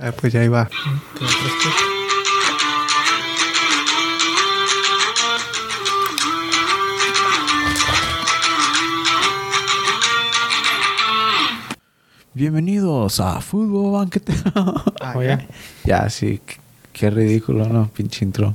Ah, pues ya iba. Bienvenidos a Fútbol Banquetero. Ah, Oye, ya. Ya, sí. qué- Qué ridículo, ¿no? Pinche intro.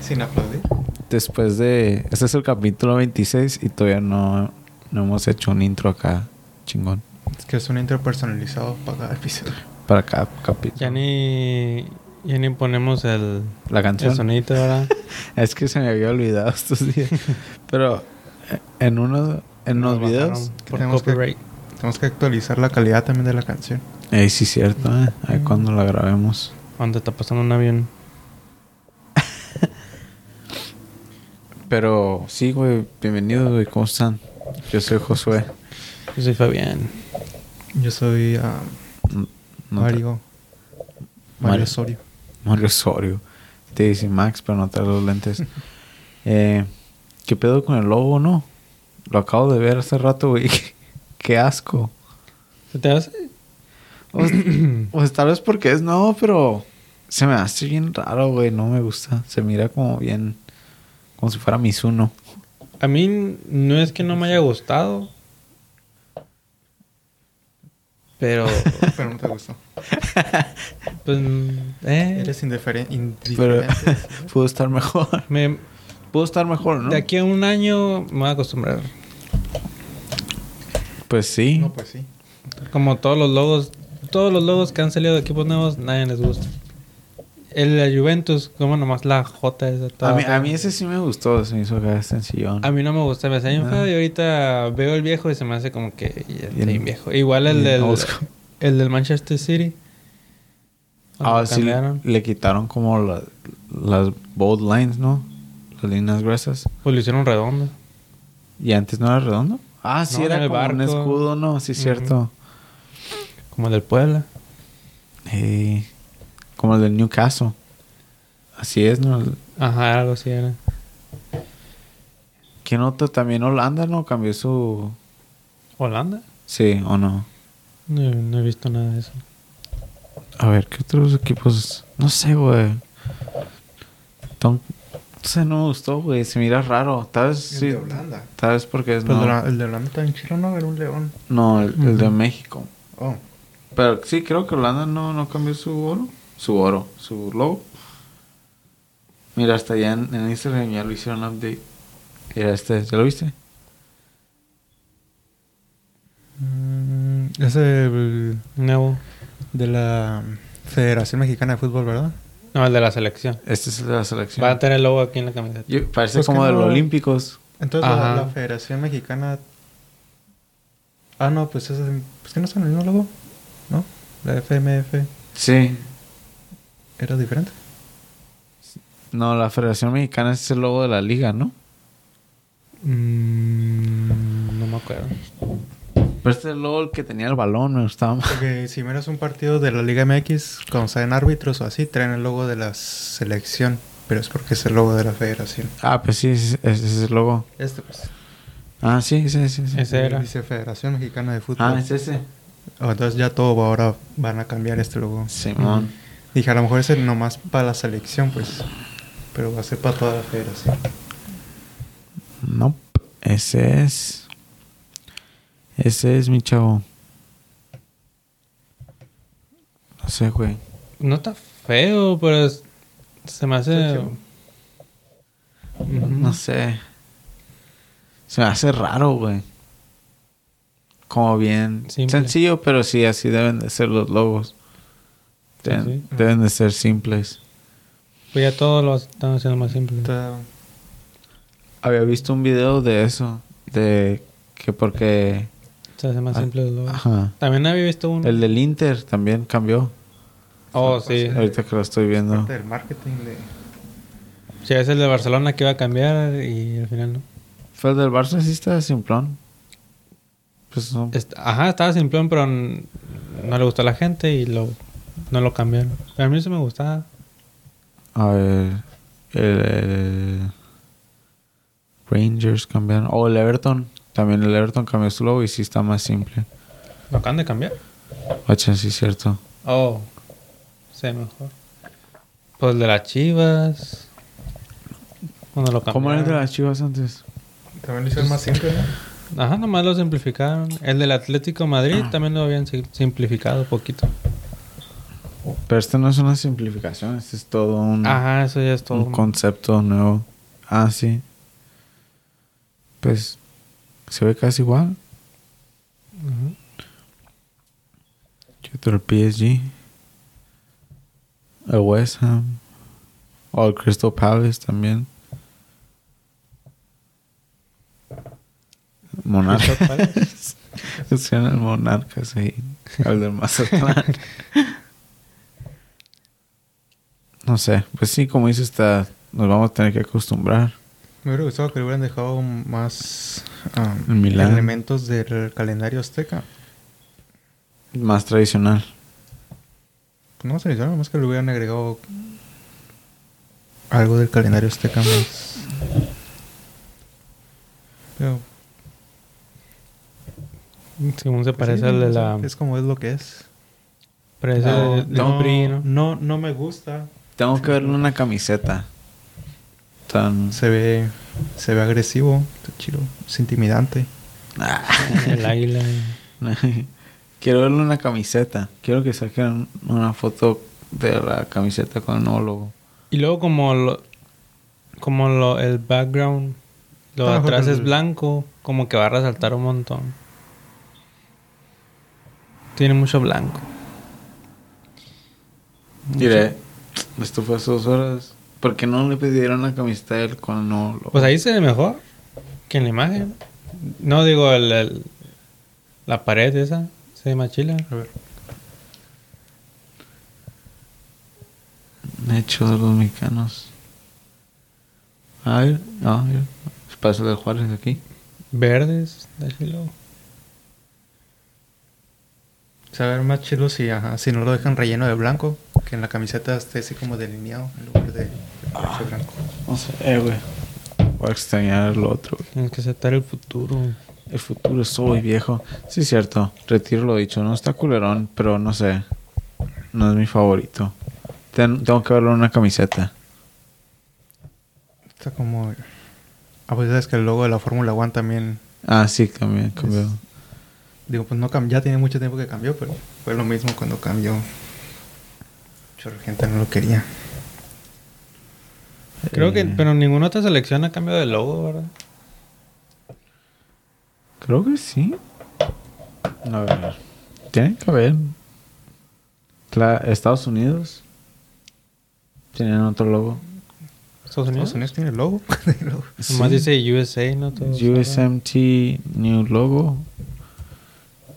Sin aplaudir. Después de... Este es el capítulo 26 y todavía no, no hemos hecho un intro acá chingón. Es que es un intro personalizado para cada episodio. Para cada capítulo. Ya ni, ya ni ponemos el, La el canción. sonito, ¿verdad? Es que se me había olvidado estos días. Pero eh, en unos, en unos Nos videos... Por Tenemos que-. Tenemos que actualizar la calidad también de la canción. Eh, sí, cierto, ¿eh? Ahí cuando la grabemos. Cuando está pasando un avión. Pero sí, güey. Bienvenidos, güey. ¿Cómo están? Yo soy Josué. Yo soy Fabián. Yo soy Mm, no Mario. Mario. Mario Osorio. Mario Osorio. Te dice Max, pero no trae los lentes. eh, ¿Qué pedo con el logo, no? Lo acabo de ver hace rato, güey. Qué asco. ¿Se te hace? Pues, pues tal vez porque es nuevo, pero se me hace bien raro, güey. No me gusta. Se mira como bien... Como si fuera Mizuno. A mí no es que no me haya gustado. Pero, Pero no te gustó. pues, eh, Eres indiferen- Pero indiferente. pudo estar mejor. me, Pudo estar mejor, ¿no? de aquí a un año me voy a acostumbrar. Pues sí. no, pues sí. Como todos los logos, todos los logos que han salido de equipos nuevos, nadie les gusta. El de la Juventus, como nomás la J esa toda a, mí, a mí ese sí me gustó. Se me hizo acá sencillón. A mí no me gusta, me hace bien Ah. feo y ahorita veo el viejo y se me hace como que ya bien viejo. Igual el del, el del Manchester City. Ah, sí. Le quitaron como la- las bold lines, ¿no? Las líneas gruesas. Pues lo hicieron redondo. ¿Y antes no era redondo? Ah, sí, No, era el como un barco. escudo, ¿no? Sí, Ujú. cierto. Como el del Puebla. Eh, como el del Newcastle. Así es, ¿no? Ajá, algo así era. ¿Quién otro? También Holanda, ¿no? Cambió su... ¿Holanda? Sí, ¿o no? No, no he visto nada de eso. A ver, ¿qué otros equipos? No sé, güey. Tom- No sé, no me gustó, güey. Se mira raro. Tal vez El sí. de Holanda. Tal vez porque es... Pero no, el, de Holanda también chilo, ¿no? Era un león. no, el, el de. México. Oh. Pero sí, creo que Holanda no, no cambió su oro. Su oro, su logo. Mira, hasta allá en, en Instagram ya lo hicieron update. Era este, ¿ya lo viste? Mm, es el Nuevo. de la Federación Mexicana de Fútbol, ¿verdad? No, el de la selección. Este es el de la selección. Va a tener el logo aquí en la camiseta. Yo- parece Pues como de los no- Olímpicos. Entonces la, Federación Mexicana... Ah, no, pues ese es... Pues que no son el mismo logo, ¿no? La FMF Sí. Era diferente. No, la Federación Mexicana es el logo de la liga, ¿no? Mm, no me acuerdo. Pero este es el logo el que tenía el balón, me gustaba más. Porque si miras un partido de la Liga MX, cuando salen árbitros o así, traen el logo de la selección. Pero es porque es el logo de la federación. Ah, pues sí, ese es el logo. Este, pues. Ah, sí, sí, sí. sí. Ese era. Dice Federación Mexicana de Fútbol. Ah, es ese. Entonces ya todo ahora van a cambiar este logo. Simón. Dije, a lo mejor ese nomás para la selección, pues. Pero va a ser para toda la federación. No, ese es. Ese es mi chavo. No sé, güey. No está feo, pero es- se me hace. No sé. Se me hace raro, güey. Como bien Simple. sencillo, pero sí, así deben de ser los logos. Deben, Sí, sí. deben de ser simples. Pues ya todos lo están haciendo más simple. Había visto un video de eso. De que porque... Se hace más Ah, simple logo. Ajá. También había visto un. El del Inter también cambió. Oh, sí. Ahorita que lo estoy viendo. parte del marketing de... Sí, es el de Barcelona que iba a cambiar y al final no. Fue el del Barça, sí está simplón. Pues no. Est- Ajá, estaba simplón, pero no le gustó a la gente y lo, no lo cambiaron. Pero a mí sí me gustaba. A ver. El, el- Rangers cambiaron. O el Everton. También el Everton cambió su logo y sí está más simple. ¿Lo acaban de cambiar? Guacha, sí es cierto. Oh, se ve mejor. Pues el de las chivas. Cuando lo ¿Cómo era el de las chivas antes? También lo hicieron más simple, ¿no? Ajá, nomás lo simplificaron. El del Atlético Madrid Ah. también lo habían si- simplificado poquito. Pero esto no es una simplificación, este es todo un, Ajá, eso ya es todo. un concepto nuevo. Ah, sí. Pues se ve casi igual. Ujú. ¿Qué otro? El PSG. El West Ham. O el Crystal Palace también. Monarcas. Pusieron el Monarcas ahí. El del Mazatlán. no sé. Pues sí, como dice, está, nos vamos a tener que acostumbrar. Me hubiera gustado que le hubieran dejado más um, El elementos del calendario azteca. Más tradicional. No sé, yo más que le hubieran agregado algo del calendario azteca más. Pero, Según se pues parece sí, al de la. Es como es lo que es. Parece No, del no. PRI, ¿no? no, no me gusta. Tengo que verle una camiseta. Tan... Se ve, se ve agresivo, está chido, es intimidante. Ah. El águila. Quiero verle una camiseta. Quiero que saquen una foto de la camiseta con el nuevo logo. Y luego como lo, como lo, el background, lo de Ah, atrás es blanco, como que va a resaltar un montón. Tiene mucho blanco. Diré, esto fue hace dos horas. ¿Por qué no le pidieron una camiseta a él con el nuevo logo? Pues ahí se ve mejor que en la imagen. No digo el, el- la pared esa, se ve más chila. A ver. Hecho de los mexicanos. A ver, no, mira. Espacio de Juárez aquí. Verdes, de chilo. Se va a ver más chido si, ajá, si no lo dejan relleno de blanco, que en la camiseta esté así como delineado en lugar de, de parche blanco. No sé, eh, güey. Voy a extrañar lo otro, güey. Tienes que aceptar el futuro. El futuro es muy viejo. Sí, es cierto. Retiro lo dicho. No está culerón, pero no sé. No es mi favorito. Ten- tengo que verlo en una camiseta. Está como... Ah, pues sabes que el logo de la Fórmula One también... Ah, sí, también cambió. Digo, pues no ya tiene mucho tiempo que cambió, pero fue lo mismo cuando cambió. Mucha gente no lo quería. Creo que, pero ninguna otra selección ha cambiado de logo, ¿verdad? Creo que sí. A ver. Tiene que haber. La- Estados Unidos. Tienen otro logo. Estados Unidos. Estados Unidos tiene logo. Logo. Nomás Sí. dice USA, ¿no? Todo USMT New Logo.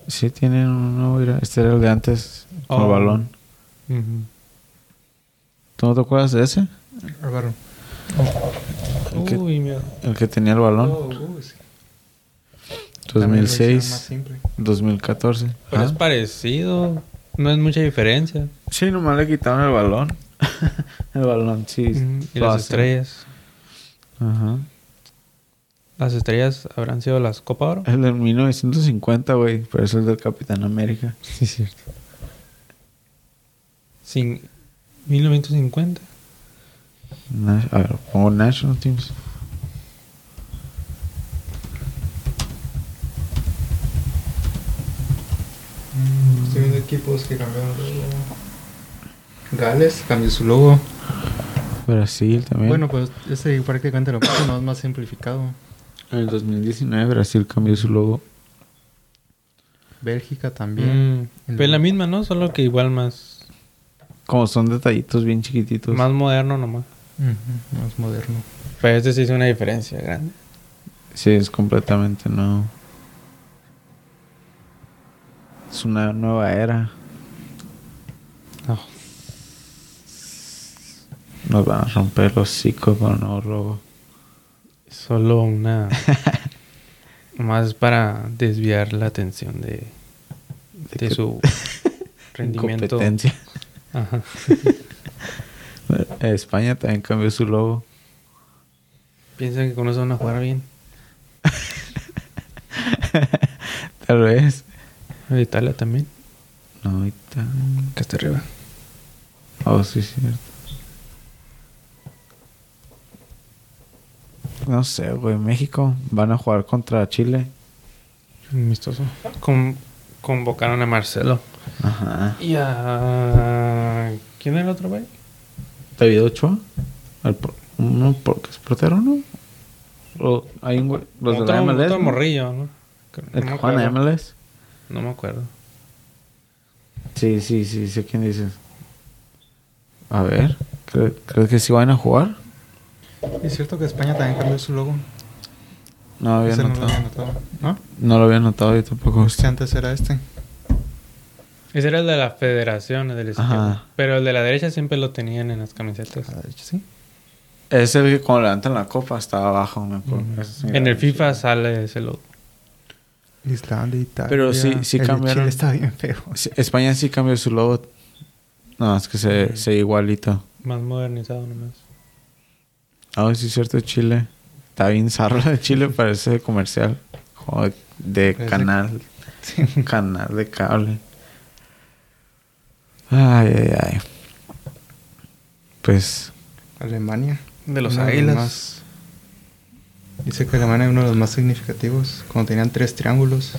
Sí, tienen uno. Mira, este era el de antes. Con el Oh. balón. Ujú. ¿Tú no te acuerdas de ese? Álvaro. El que, Uy, el que tenía el balón. Oh, uh, sí. También lo hicieron más 2006, simple. 2014. Pero Ah. es parecido. No es mucha diferencia. Sí, nomás le quitaron el balón. el balón, sí. Y las estrellas. Ajá. Las estrellas habrán sido las Copa Oro. El de 1950, güey. Pero es el del Capitán América. Sí, cierto. Sin 1950. Na- a ver, pongo National Teams. Estoy viendo equipos que cambiaron el logo. Gales cambió su logo. Brasil también. Bueno, pues ese prácticamente lo mismo, es más simplificado. En el 2019 Brasil cambió su logo. Bélgica también. Mm, Pues la misma, ¿no? Solo que igual más, Como son detallitos bien chiquititos. más moderno nomás. Más moderno. Pero este sí es una diferencia grande. Sí, es completamente nuevo. Es una nueva era. No. Nos van a romper los hocico con el nuevo logo. Solo una. nomás para desviar la atención de, de que- su rendimiento. Incompetencia. Ajá. España también cambió su logo. Piensan que con eso van a jugar bien. Tal vez. Italia también. No, ahorita. Que está arriba. Oh, sí, cierto. No sé, güey. México van a jugar contra Chile. Amistoso. Con- convocaron a Marcelo. Ajá. Y a... ¿Quién era el otro güey? David Ochoa. El por- uno porque es portero, ¿no? O hay un güey. Los de la MLS. otro ¿no? morrillo, ¿no? El No que me juega en acuerdo. MLS. No me acuerdo. Sí, sí, sí, sé quién dices. A ver, ¿cre- ¿crees que sí van a jugar? Es cierto que España también cambió su logo. No había Ese no lo notado. había notado. ¿No? No lo había notado yo tampoco. Que antes era este. Ese era el de la federación, el de la izquierda. Ajá. Pero el de la derecha siempre lo tenían en las camisetas. Ah, de hecho, sí. Es el que cuando levantan la copa está abajo, En el FIFA chido. sale ese logo. Islandia, Italia. Pero sí- sí el cambiaron. Chile está bien feo. Sí, España sí cambió su logo. No, es que se, se igualito. Más modernizado nomás. Ah, sí es cierto, Chile. Está bien zarra de Chile, parece de comercial. De, de Parece- canal. Canal de cable. Ay, ay, ay. Pues, Alemania. De los águilas. más- Dice que Alemania es uno de los más significativos. Cuando tenían tres triángulos.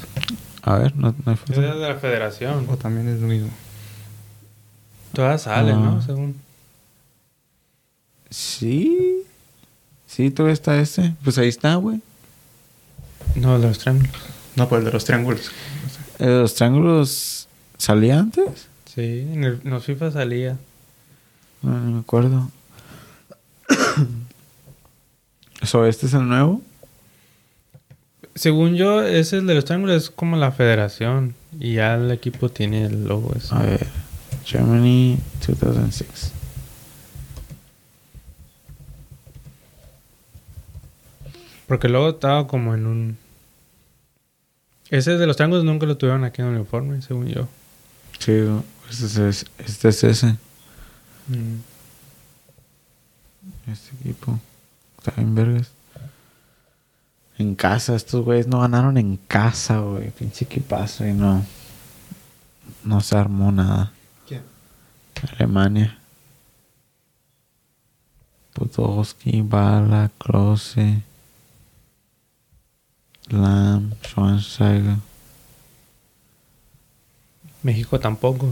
a ver, no, no hay foto. Ese es de la federación. O también es lo mismo. Todas salen, Ah. ¿no? Según. Sí. Sí, todavía está este. Pues ahí está, güey. No, de los triángulos. No, pues el de los triángulos. Eh, ¿Los triángulos salía antes? Sí, en, el- en los FIFA salía. No, no me acuerdo. ¿Eso este es el nuevo? Según yo, ese el de los triángulos es como la federación. Y ya el equipo tiene el logo ese. A ver. Germany 2006. Porque luego estaba como en un... Ese de los triángulos nunca lo tuvieron aquí en el uniforme, según yo. Sí, este es, este es ese. Mm. Este equipo. Está bien vergas. En casa, estos güeyes no ganaron en casa, güey. Pinche equipazo y no. No se armó nada. ¿Quién? Alemania. Podolski, Bala, Klose, Lam, Schweinsteiger. México tampoco.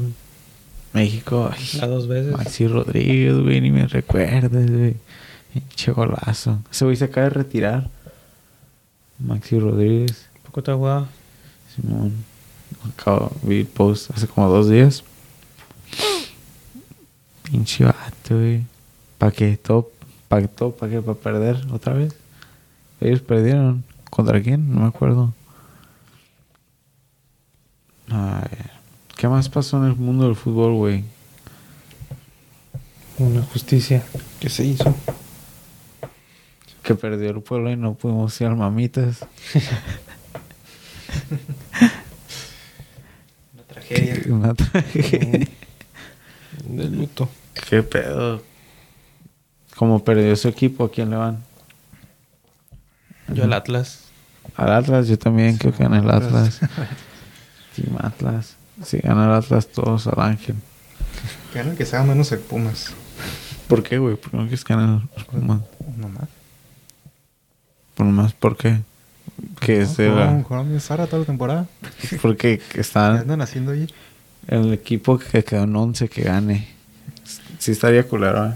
México, ay, Las dos veces. Maxi Rodríguez, güey, ni me recuerdes, güey. Pinche golazo. Ese güey se acaba de retirar. Maxi Rodríguez, Poco te jugado. Simón. Acabo, vi post hace como dos días. Pinche vato, güey. ¿Para qué? ¿Todo? ¿Para qué? ¿Todo? ¿Para qué? ¿Para perder otra vez? Ellos perdieron. ¿Contra quién? No me acuerdo. A ver. ¿Qué más pasó en el mundo del fútbol, güey? Una justicia. ¿Qué se hizo? Que perdió el pueblo y no pudimos ir al mamitas. Una tragedia. Una tragedia. De luto. ¿Qué pedo? Como perdió su equipo, ¿a quién le van? Yo el Atlas. Al Atlas, yo también creo que gana el Atlas. Team Atlas. Si gana el Atlas, todos al Ángel. Gana el que sea menos el Pumas. ¿Por qué, güey? ¿Por qué no quieres ganar los Pumas? No más. Por más, ¿por qué? Que es de la- bien Sara toda la temporada. Porque ¿Qué están andan haciendo ahí? el equipo que quedó en 11 que gane. Sí estaría culero, ¿eh?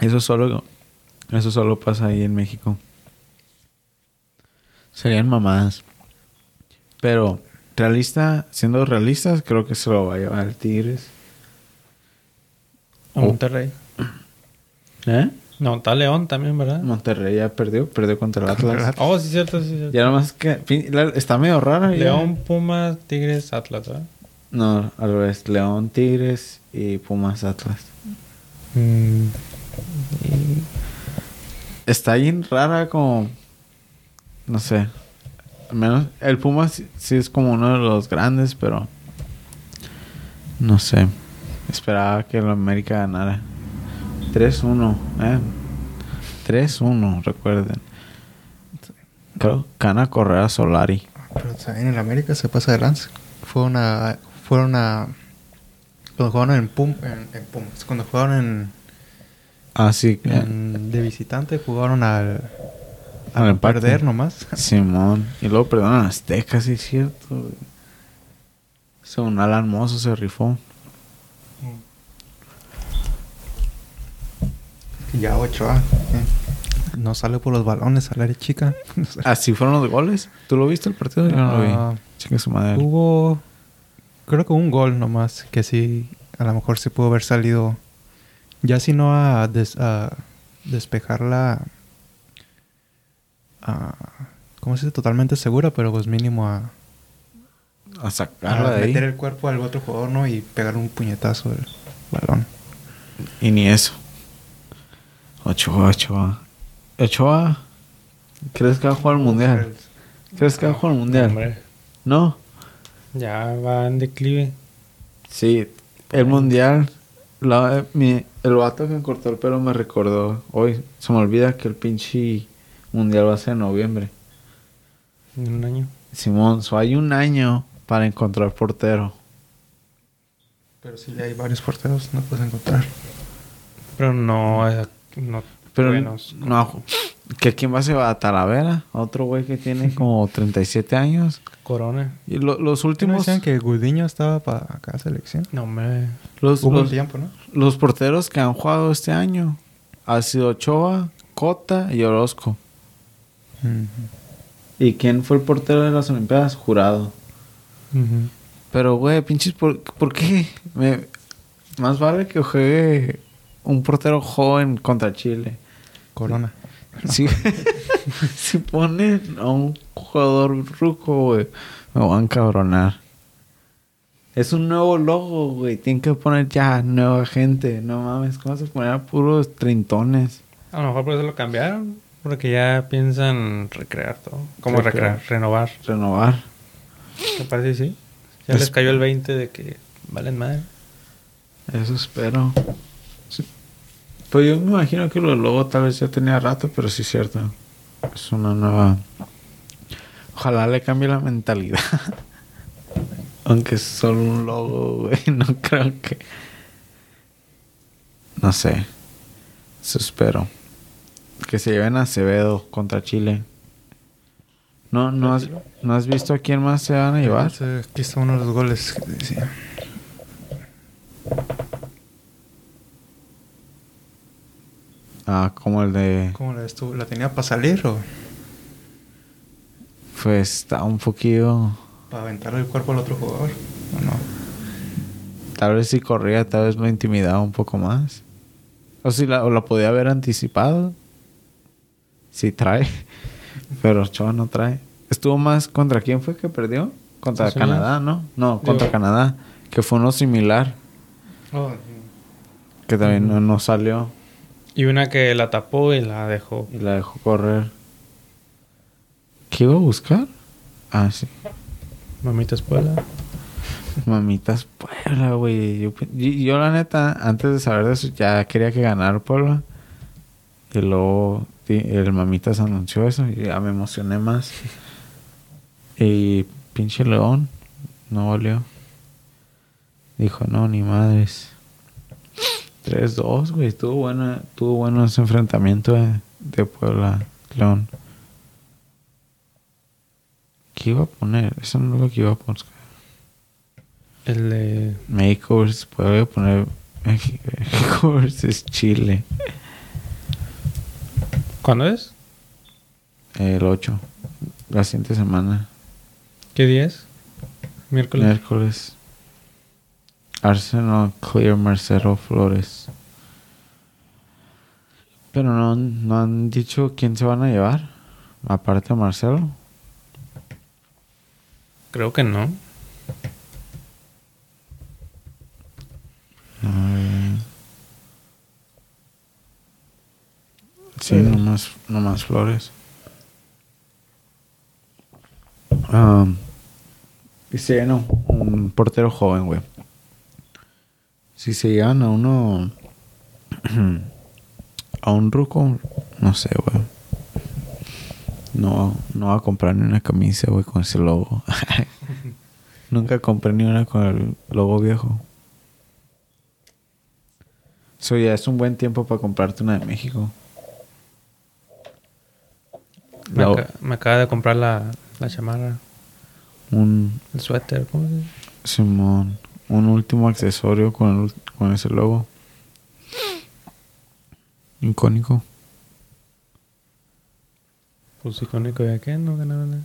Eso solo, eso solo pasa ahí en México. Serían mamadas. Pero, realista, siendo realistas, creo que se lo va a llevar el Tigres. A Oh. Monterrey. ¿Eh? No, está León también, ¿verdad? Monterrey ya perdió, perdió contra el Atlas. Oh, sí, cierto, sí, cierto. Ya nomás que está medio rara. ya. León, Pumas, Tigres, Atlas, ¿verdad? No, al revés. León, Tigres y Pumas, Atlas. Mm. Está bien rara como... No sé. Al menos el Pumas sí, sí es como uno de los grandes, pero... No sé. Esperaba que el América ganara. 3-1, ¿eh? 3-1, recuerden. Creo que gana Correa Solari. Pero también en el América se pasa de lance. Fueron a, fueron a Cuando jugaron en, Pum, en, en Pumas. Cuando jugaron en, Ah, sí. en- de visitante, jugaron al, Al perder nomás. Simón. Y luego perdonan a Aztecas, sí es cierto. Según Alan Mozo se rifó. Ya Ochoa. eh, No sale por los balones al área chica. No. Así fueron los goles. ¿Tú lo viste el partido? Yo no lo vi. Ah, Chica su madre. Hubo, creo que un gol nomás, que sí, a lo mejor se pudo haber salido, ya si no a, des- a despejar la, a- ¿cómo se dice? Totalmente segura, pero pues mínimo a, A a sacarla de ahí. meter el cuerpo al otro jugador, ¿no? Y pegar un puñetazo del balón. Y ni eso. Ochoa, Ochoa. Ochoa. ¿Crees que va a jugar el mundial? ¿Crees que va a jugar el mundial? Hombre, No. ya va en declive. Sí. El mundial. La- mi- el vato que me cortó el pelo me recordó. Hoy se me olvida que el pinche mundial va a ser en noviembre. En un año. Simón, so hay un año para encontrar portero. Pero sí, ya hay varios porteros, no puedes encontrar. Pero no, eh, no Pero buenos. no, que quién va a ser a Talavera, otro güey que tiene como 37 años. Corona. Y lo- los ¿Qué no últimos decían que Gudiño estaba para acá selección? No, hombre. los, Hubo los, tiempo, ¿no? los porteros que han jugado este año ha sido Ochoa, Cota y Orozco. ¿Y quién fue el portero de las Olimpiadas? Jurado. Pero, güey, pinches, ¿por, por qué? Me- más vale que juegue un portero joven contra Chile. Corona. Si, si ponen a un jugador ruco, güey, me van a encabronar. Es un nuevo logo, güey. Tienen que poner ya nueva gente. No mames, ¿cómo se poner a puros treintones? A lo mejor por eso lo cambiaron. Porque ya piensan recrear todo. ¿Cómo Recrear. recrear? Renovar. Renovar. Parece que sí. Ya Es- les cayó el 20 de que valen madre. Eso espero. Sí. Pues yo me imagino que los logos tal vez ya tenía rato, pero sí es cierto. Es una nueva... Ojalá le cambie la mentalidad. Aunque es solo un logo, güey. No creo que... No sé. Eso espero. Que se lleven a Acevedo contra Chile. ¿No, no, has, ¿No has visto a quién más se van a llevar? Aquí está uno de los goles que Ah, como el de... ¿Cómo la estuvo? ¿La tenía para salir o Pues está un poquillo... para aventarle el cuerpo al otro jugador? ¿O no? Tal vez si corría, tal vez lo intimidaba un poco más. O si la, o la podía haber anticipado. Si trae. Pero Ochoa no trae. Estuvo más contra quién fue que perdió? Contra. Canadá, ¿no? No, contra Digo- Canadá. Que fue uno similar. Que también no, no salió. Y una que la tapó y la dejó. Y la dejó correr. ¿Qué iba a buscar? Ah, sí. Mamita espuela. Mamitas Puebla, güey. Yo, yo, yo, la neta, antes de saber de eso, ya quería que ganara Puebla. Y luego el Mamitas anunció eso y ya me emocioné más. Y pinche León no valió. Dijo, no, ni madres. 3-2, güey. Estuvo bueno, estuvo bueno ese enfrentamiento de, de Puebla, León. ¿Qué iba a poner? Eso no es lo que iba a poner. El de. México versus puede poner México México versus Chile. ¿Cuándo es? El 8. La siguiente semana. ¿Qué día es? Miércoles. Miércoles. Arsenal Clear Marcelo Flores. Pero no, no han dicho quién se van a llevar. Aparte de Marcelo. Creo que no. Eh, Sí, nomás, nomás Flores. Um, y se llena un portero joven, güey. Si se llevan a uno... a un ruco, no sé, güey. No, no va a comprar ni una camisa, güey, con ese logo. Nunca compré ni una con el logo viejo. Eso ya es un buen tiempo para comprarte una de México. Me acaba de comprar la, la chamarra, un el suéter, ¿cómo se dice? Simón, un último accesorio con, el- con ese logo. Icónico. Pues icónico de qué, no ganaba nada.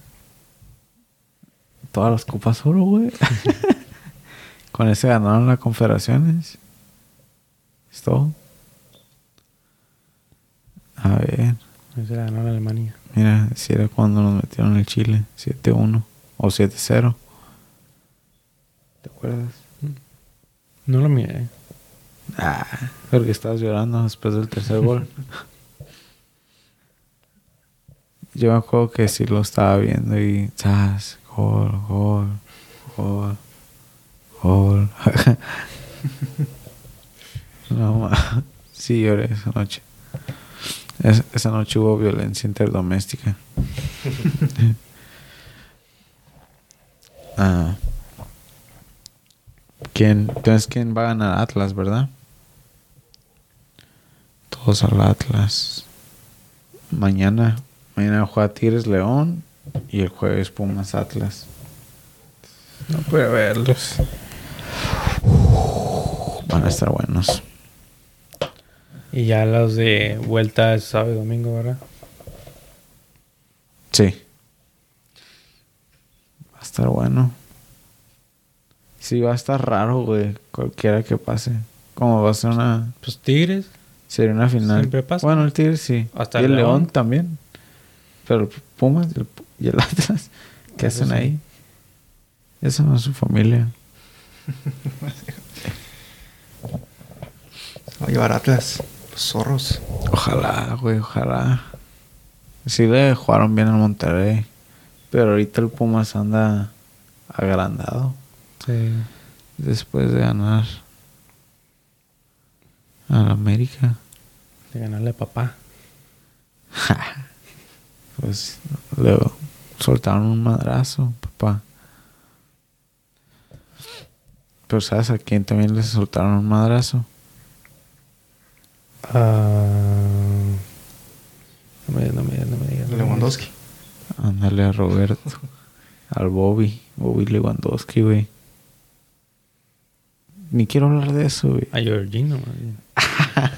Todas las copas oro, güey. con ese ganaron las confederaciones. Es todo. A ver. Se la ganó la Alemania. Mira, si era cuando nos metieron el Chile. 7-1 o 7-0. ¿Te acuerdas? No lo miré. Ah, porque estabas llorando después del tercer gol. Yo me acuerdo que sí lo estaba viendo y ¡zas! gol, gol, gol, gol. no, sí lloré esa noche. Es- esa noche hubo violencia interdoméstica. ah. ¿Quién? Entonces, ¿quién va a ganar Atlas, verdad? Todos al Atlas. Mañana. Mañana juega Tigres León. Y el jueves Pumas Atlas. No pude verlos. Van a estar buenos. Y ya los de vuelta es sábado y domingo, ¿verdad? Sí. Va a estar bueno. Sí, va a estar raro, güey. Cualquiera que pase. Como va a ser una... Pues Tigres. Sería una final. Siempre pasa. Bueno, el Tigre sí. Hasta y el el León, León. también. Pero el Pumas y el, y el Atlas, ¿qué Eso hacen sí. ahí? Esa no es su familia. Va a llevar Atlas. Los zorros. Ojalá, güey, ojalá. Sí le jugaron bien al Monterrey. Pero ahorita el Pumas anda agrandado. Sí. Después de ganar al América. De ganarle a papá. Pues luego soltaron un madrazo, papá. Pero ¿sabes a quién también les soltaron un madrazo? Ah, no me digas, no me digas, no me digas. no me digas. Lewandowski. Ándale a Roberto. al Bobby. Bobby Lewandowski, güey. Ni quiero hablar de eso, güey. A Georgino, más bien.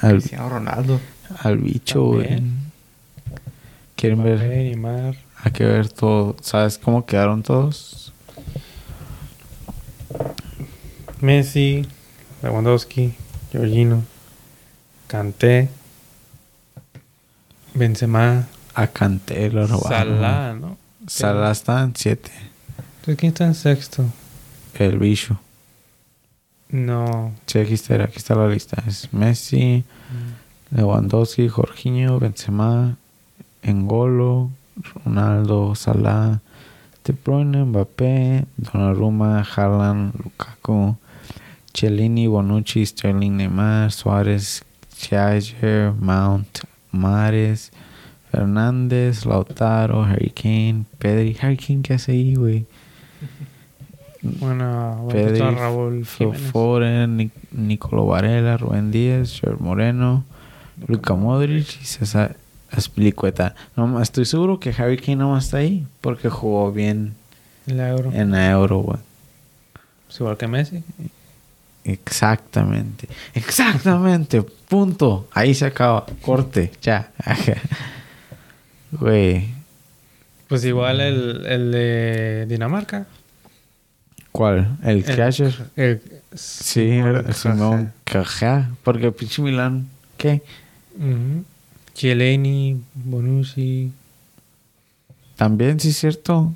Al, Cristiano Ronaldo. al bicho, güey. Quieren ver. Neymar. Hay que ver todo. ¿Sabes cómo quedaron todos? Messi, Lewandowski, Georgino, Kanté, Benzema, A Kanté lo robaron. Salah, ¿no? Salah está en 7. Entonces, ¿quién está en sexto? El bicho. No. Sí, aquí está, aquí está la lista. Es Messi, Lewandowski, Jorginho, Benzema, Engolo, Ronaldo, Salah, De Bruyne, Mbappé, Donnarumma, Haaland, Lukaku, Cellini, Bonucci, Sterling, Neymar, Suárez, Chager, Mount, Mares, Fernández, Lautaro, Harry Kane, Pedri. Harry Kane, ¿qué hace ahí, güey? Bueno, bueno, Pedri, Raúl Nic- Nicolo Varela, Rubén Díaz, Gerard Moreno, Luka Modric y César Azpilicueta. No, estoy seguro que Harry Kane no está ahí porque jugó bien El euro. en la Euro, güey. Pues igual que Messi. Exactamente. Exactamente. Punto. Ahí se acaba. Corte. Ya. Güey. Pues igual el, el de Dinamarca. ¿Cuál? ¿El El- Casher? El, Sí, el Simón Cajá. Porque pinche Milán. ¿Qué? Chiellini, Bonucci. También, sí es cierto.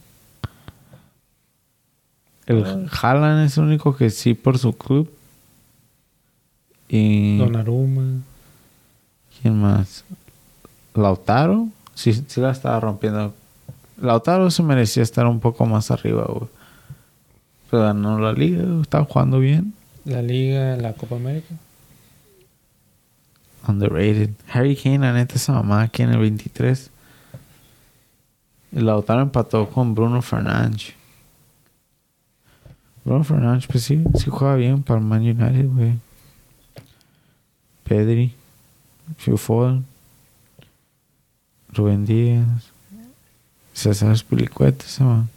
El Haaland es el único que sí por su club. Y... Donnarumma. ¿Quién más? Lautaro. Sí, sí la estaba rompiendo. Lautaro se merecía estar un poco más arriba, güey. Pero ganó la liga, estaba jugando bien. La Liga, la Copa América. Underrated. Harry Kane, la neta, esa mamá aquí en el 23. Y Lautaro empató con Bruno Fernández. Bruno Fernández, pues sí, sí juega bien para el Man United, güey. Pedri, Phil Foden, Rubén Díaz, César Spilicueta, se llama.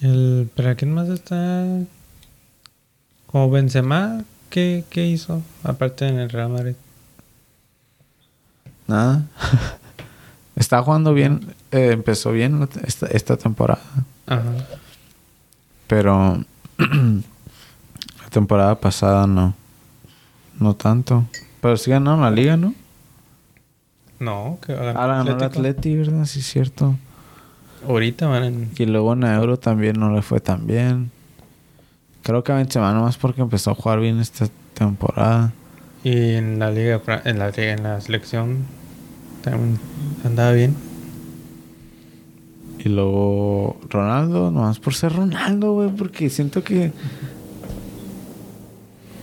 El, ¿Pero quién más está? Como Benzema, ¿qué, ¿qué hizo? Aparte en el Real Madrid. Nada. Está jugando bien, eh, empezó bien esta, esta temporada, Ajá. pero la temporada pasada no. No tanto. Pero sí ganaron la liga, ¿no? No, que ganó Ah, ganó el. Atleti, ¿verdad? Sí, es cierto. Ahorita van en... Y luego en Euro también no le fue tan bien. Creo que a Benzema nomás porque empezó a jugar bien esta temporada. Y en la liga, en la liga, en la selección también andaba bien. Y luego Ronaldo, nomás por ser Ronaldo, güey, porque siento que...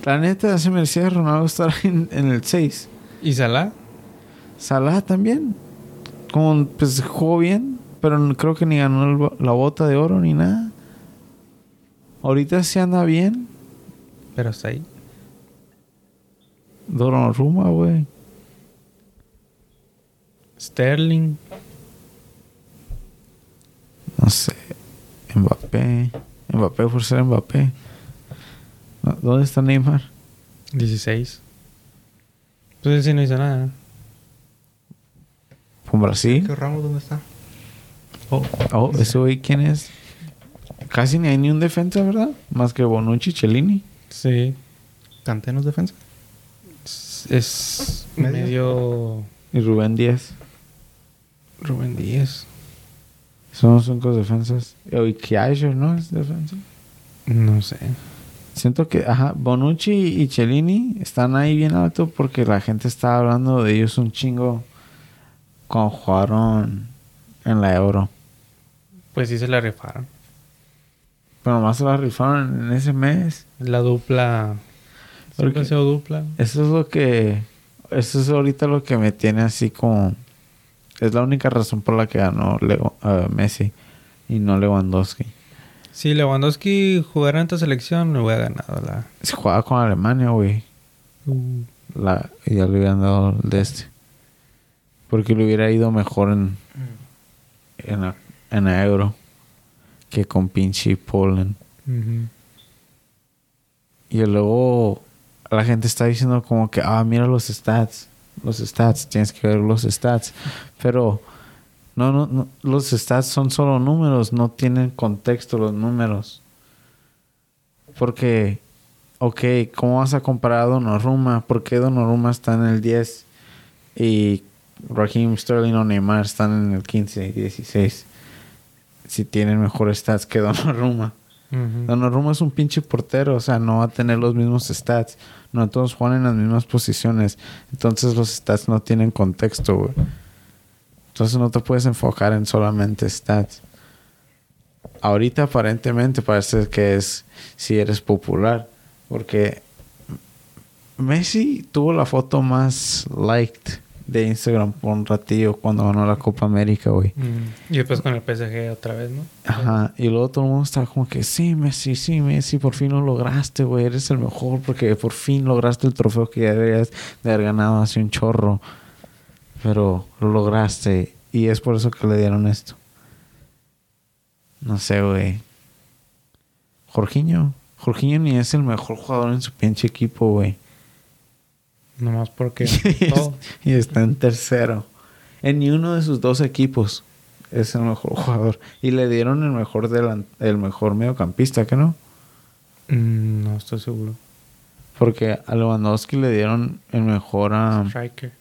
La neta se merecía Ronaldo estar en, en el 6. ¿Y Salah? Salah también. Como, pues jugó bien, pero no- creo que ni ganó el la bota de oro ni nada. Ahorita sí anda bien. Pero está ahí. Donnarumma, güey. Sterling. No sé. Mbappé. Mbappé por ser Mbappé. No, ¿Dónde está Neymar? 16. Pues él sí no hizo nada. ¿Con Brasil? ¿Qué Ramos dónde está? Oh, ese güey, ¿quién es? Casi ni hay ni un defensa, ¿verdad? Más que Bonucci y Cellini. Sí. ¿Kanté no es defensa? Es, es ¿Medio? medio... Y Rubén Díaz. Rubén Díaz. Son los cinco defensas. Y Kiager, ¿no? Es defensa. No sé. Siento que, ajá, Bonucci y Cellini están ahí bien alto porque la gente está hablando de ellos un chingo cuando jugaron en la Euro. Pues sí se la rifaron. Pero nomás se la rifaron en ese mes. La dupla... Porque- ha sido dupla. Eso es lo que. Eso es ahorita lo que me tiene así como. Es la única razón por la que ganó Leo- Messi y no Lewandowski. Si Lewandowski jugara en esta selección, no hubiera ganado la... Se jugaba con Alemania, güey. La, y ya le hubieran dado el de este. Porque le hubiera ido mejor en, en, la, en Euro que con pinche Poland. Ujú. Y luego la gente está diciendo como que, ah, mira los stats. Los stats, tienes que ver los stats. Pero no, no, no, los stats son solo números, no tienen contexto los números. Porque, ok, ¿cómo vas a comparar a Donnarumma? ¿Por qué Donnarumma está en el 10 y Raheem Sterling o Neymar están en el 15 y 16? Si tienen mejores stats que Donnarumma. Ujú. Donnarumma es un pinche portero, o sea, no va a tener los mismos stats. No todos juegan en las mismas posiciones. Entonces los stats no tienen contexto, güey. Entonces no te puedes enfocar en solamente stats. Ahorita aparentemente parece que es si eres popular. Porque Messi tuvo la foto más liked de Instagram por un ratillo cuando ganó la Copa América, güey. Mm. Y después con el PSG otra vez, ¿no? Ajá, y luego todo el mundo estaba como que, sí, Messi, sí, Messi, por fin lo lograste, güey, eres el mejor porque por fin lograste el trofeo que ya deberías de haber ganado hace un chorro. Pero lo lograste y es por eso que le dieron esto. No sé, güey. Jorginho. Jorginho ni es el mejor jugador en su pinche equipo, güey. Nomás porque... y, es- y está en tercero. En ni uno de sus dos equipos es el mejor jugador. Y le dieron el mejor delan- el mejor mediocampista, ¿que no? Mm, no estoy seguro. Porque a Lewandowski le dieron el mejor a... Striker.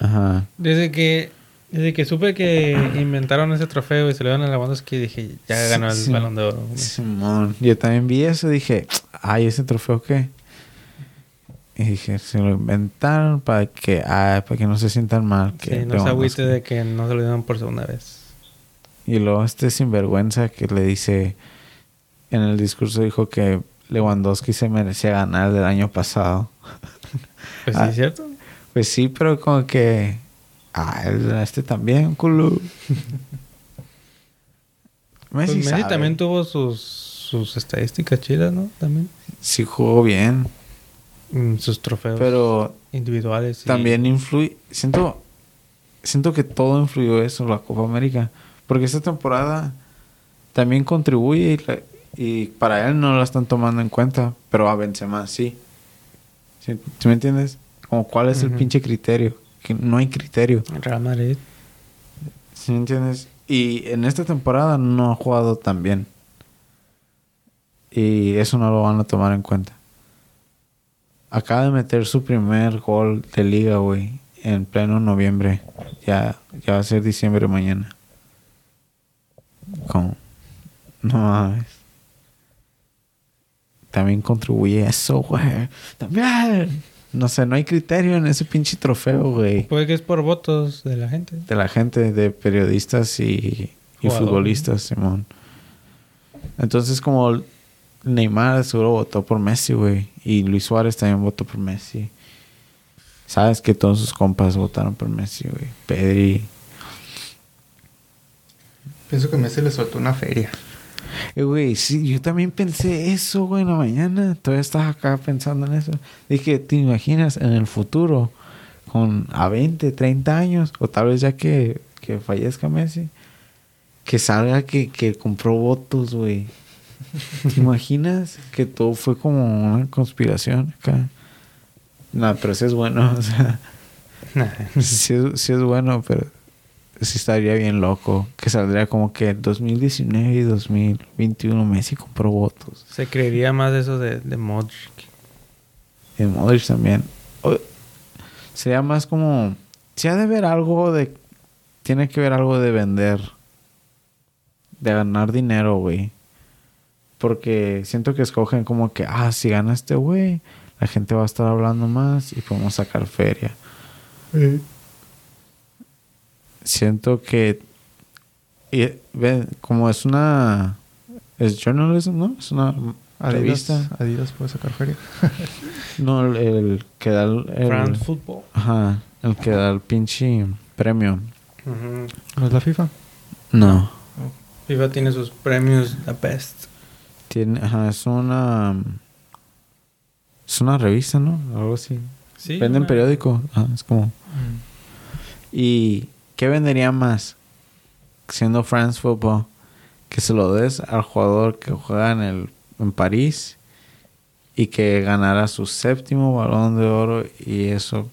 Ajá. Desde que... Desde que supe que inventaron ese trofeo y se le dieron a Lewandowski, dije, ya ganó el sí. Balón de Oro. Simón. Yo también vi eso y dije, ay, ¿ese trofeo qué? Y dije, se lo inventaron para que, ay, para que no se sientan mal. Que Sí, no se agüite de que no se lo dieron por segunda vez. Y luego este sinvergüenza que le dice, en el discurso dijo que Lewandowski se merecía ganar del año pasado. Pues Ah. sí, ¿cierto? Pues sí, pero como que, ah, este también, culo. Pues Messi, Messi también tuvo sus, sus estadísticas chidas, ¿no? También. Sí jugó bien, sus trofeos. pero individuales. y- también influye. Siento, siento que todo influyó eso, la Copa América. Porque esta temporada también contribuye y, la- y para él no la están tomando en cuenta, pero a Benzema sí. ¿Sí, ¿sí me entiendes? Como cuál es el pinche criterio. Que no hay criterio. Real Madrid. ¿Sí me entiendes? Y en esta temporada no ha jugado tan bien. Y eso no lo van a tomar en cuenta. Acaba de meter su primer gol de liga, güey. En pleno noviembre. Ya, ya va a ser diciembre mañana. Como... No mames. También contribuye eso, güey. También. No sé, no hay criterio en ese pinche trofeo, güey Puede que es por votos de la gente. de la gente, de periodistas y, y futbolistas, Simón. Entonces, como Neymar seguro votó por Messi, güey. Y Luis Suárez también votó por Messi. Sabes que todos sus compas votaron por Messi, güey. Pedri. Pienso que Messi le soltó una feria. Eh, güey, sí, yo también pensé eso, güey, en la mañana. Todavía estás acá pensando en eso. Dije, ¿te imaginas en el futuro, con a 20, 30 años, o tal vez ya que, que fallezca Messi, que salga que, que compró votos, güey? ¿Te imaginas que todo fue como una conspiración acá? No, pero sí es bueno, o sea, sí, es- sí es bueno, pero sí estaría bien loco. Que saldría como que 2019 y 2021 Messi compró votos. Se creería más de eso de, de Modric. Y Modric también. O- sería más como... Si ha de ver algo de... Tiene que ver algo de vender. De ganar dinero, güey. Porque siento que escogen como que... Ah, si gana este güey... La gente va a estar hablando más y podemos sacar feria. Siento que... y, ven, como es una... Es journalism, ¿no? Es una Adidas, revista. Adidas puede sacar feria. No, el, el que da el, el- France Football. Ajá, el que da el pinche premio. ¿No es la FIFA? No. FIFA tiene sus premios The Best. Tiene, ajá, es una es una revista, ¿no? Algo así. Sí. Venden una- periódico. Ajá, es como ¿Y qué vendería más? Siendo France Football que se lo des al jugador que juega en el en París y que ganara su séptimo balón de oro y eso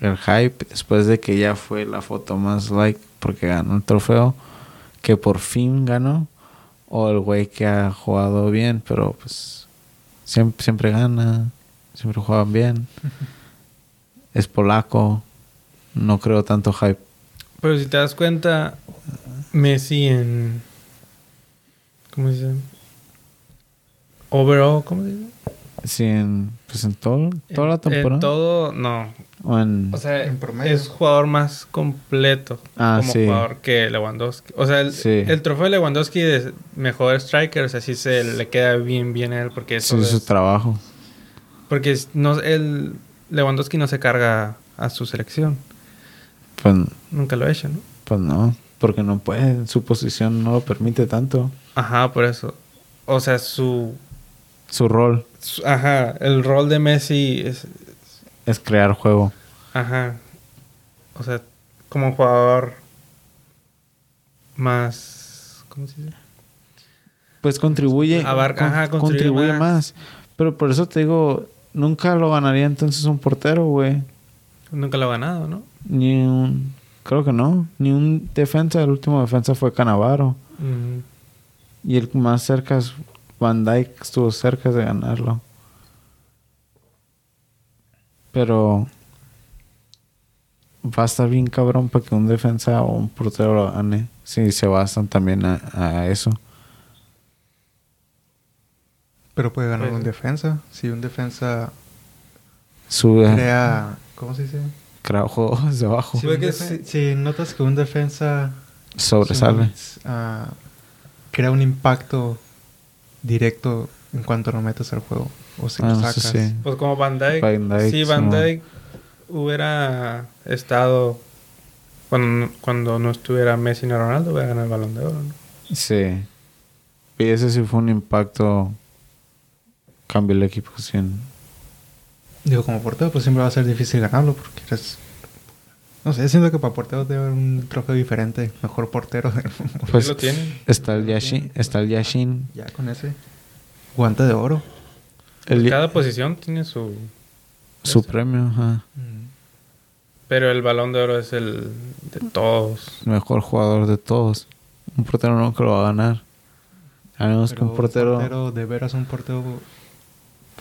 el hype después de que ya fue la foto más like porque ganó el trofeo que por fin ganó o el güey que ha jugado bien pero pues siempre, siempre gana siempre juegan bien es polaco no creo tanto hype Pero si te das cuenta, Messi en. ¿Cómo se dice? Overall, ¿cómo se dice? Sí, en, pues en todo, toda la temporada. En todo, no. O en- O sea, En promedio. es jugador más completo Ah, como sí. jugador que Lewandowski. O sea, el, Sí. el trofeo de Lewandowski de mejor striker, o sea, sí se le queda bien bien a él porque eso sí, es- su trabajo. porque no el Lewandowski no se carga a su selección. Pues, Nunca lo ha hecho, ¿no? pues no, porque no puede, su posición no lo permite tanto. Ajá, por eso. O sea, su, Su rol su- ajá, el rol de Messi es es crear juego. ajá. O sea, como jugador más ¿cómo se dice? Pues contribuye, Abarca- con- ajá, contribuye contribuye más. más. Pero por eso te digo, nunca lo ganaría entonces un portero, güey. Nunca lo ha ganado, ¿no? Ni un, creo que no, ni un defensa, el último defensa fue Canavaro. Y el más cerca es Van Dyke, estuvo cerca de ganarlo. Pero va a estar bien cabrón para que un defensa o un portero lo gane. Si se basan también a, a eso. Pero puede ganar Pues- un defensa. Si un defensa Sube, crea... ¿Cómo se dice? crea juegos de abajo. Si, que sí. si notas que un defensa Sobresale. ah, crea un impacto directo en cuanto lo metes al juego. O si Ah, lo sacas. sí. Pues como Van Dyke. Van Van. Dyke hubiera estado cuando, cuando no estuviera Messi ni Ronaldo, hubiera ganado el Balón de Oro, ¿no? Sí. Y ese sí fue un impacto. Cambió el equipo sin. Digo, como portero, pues siempre va a ser difícil ganarlo porque eres. No sé, siento que para portero debe haber un trofeo diferente. Mejor portero del mundo. Pues lo tienen. está el Yashin, está el Yashin. Ya con ese guante de oro. El, Cada posición tiene su... su premio, ajá. Pero el balón de oro es el de todos. El mejor jugador de todos. Un portero nunca lo va a ganar. A menos que un portero... de veras un portero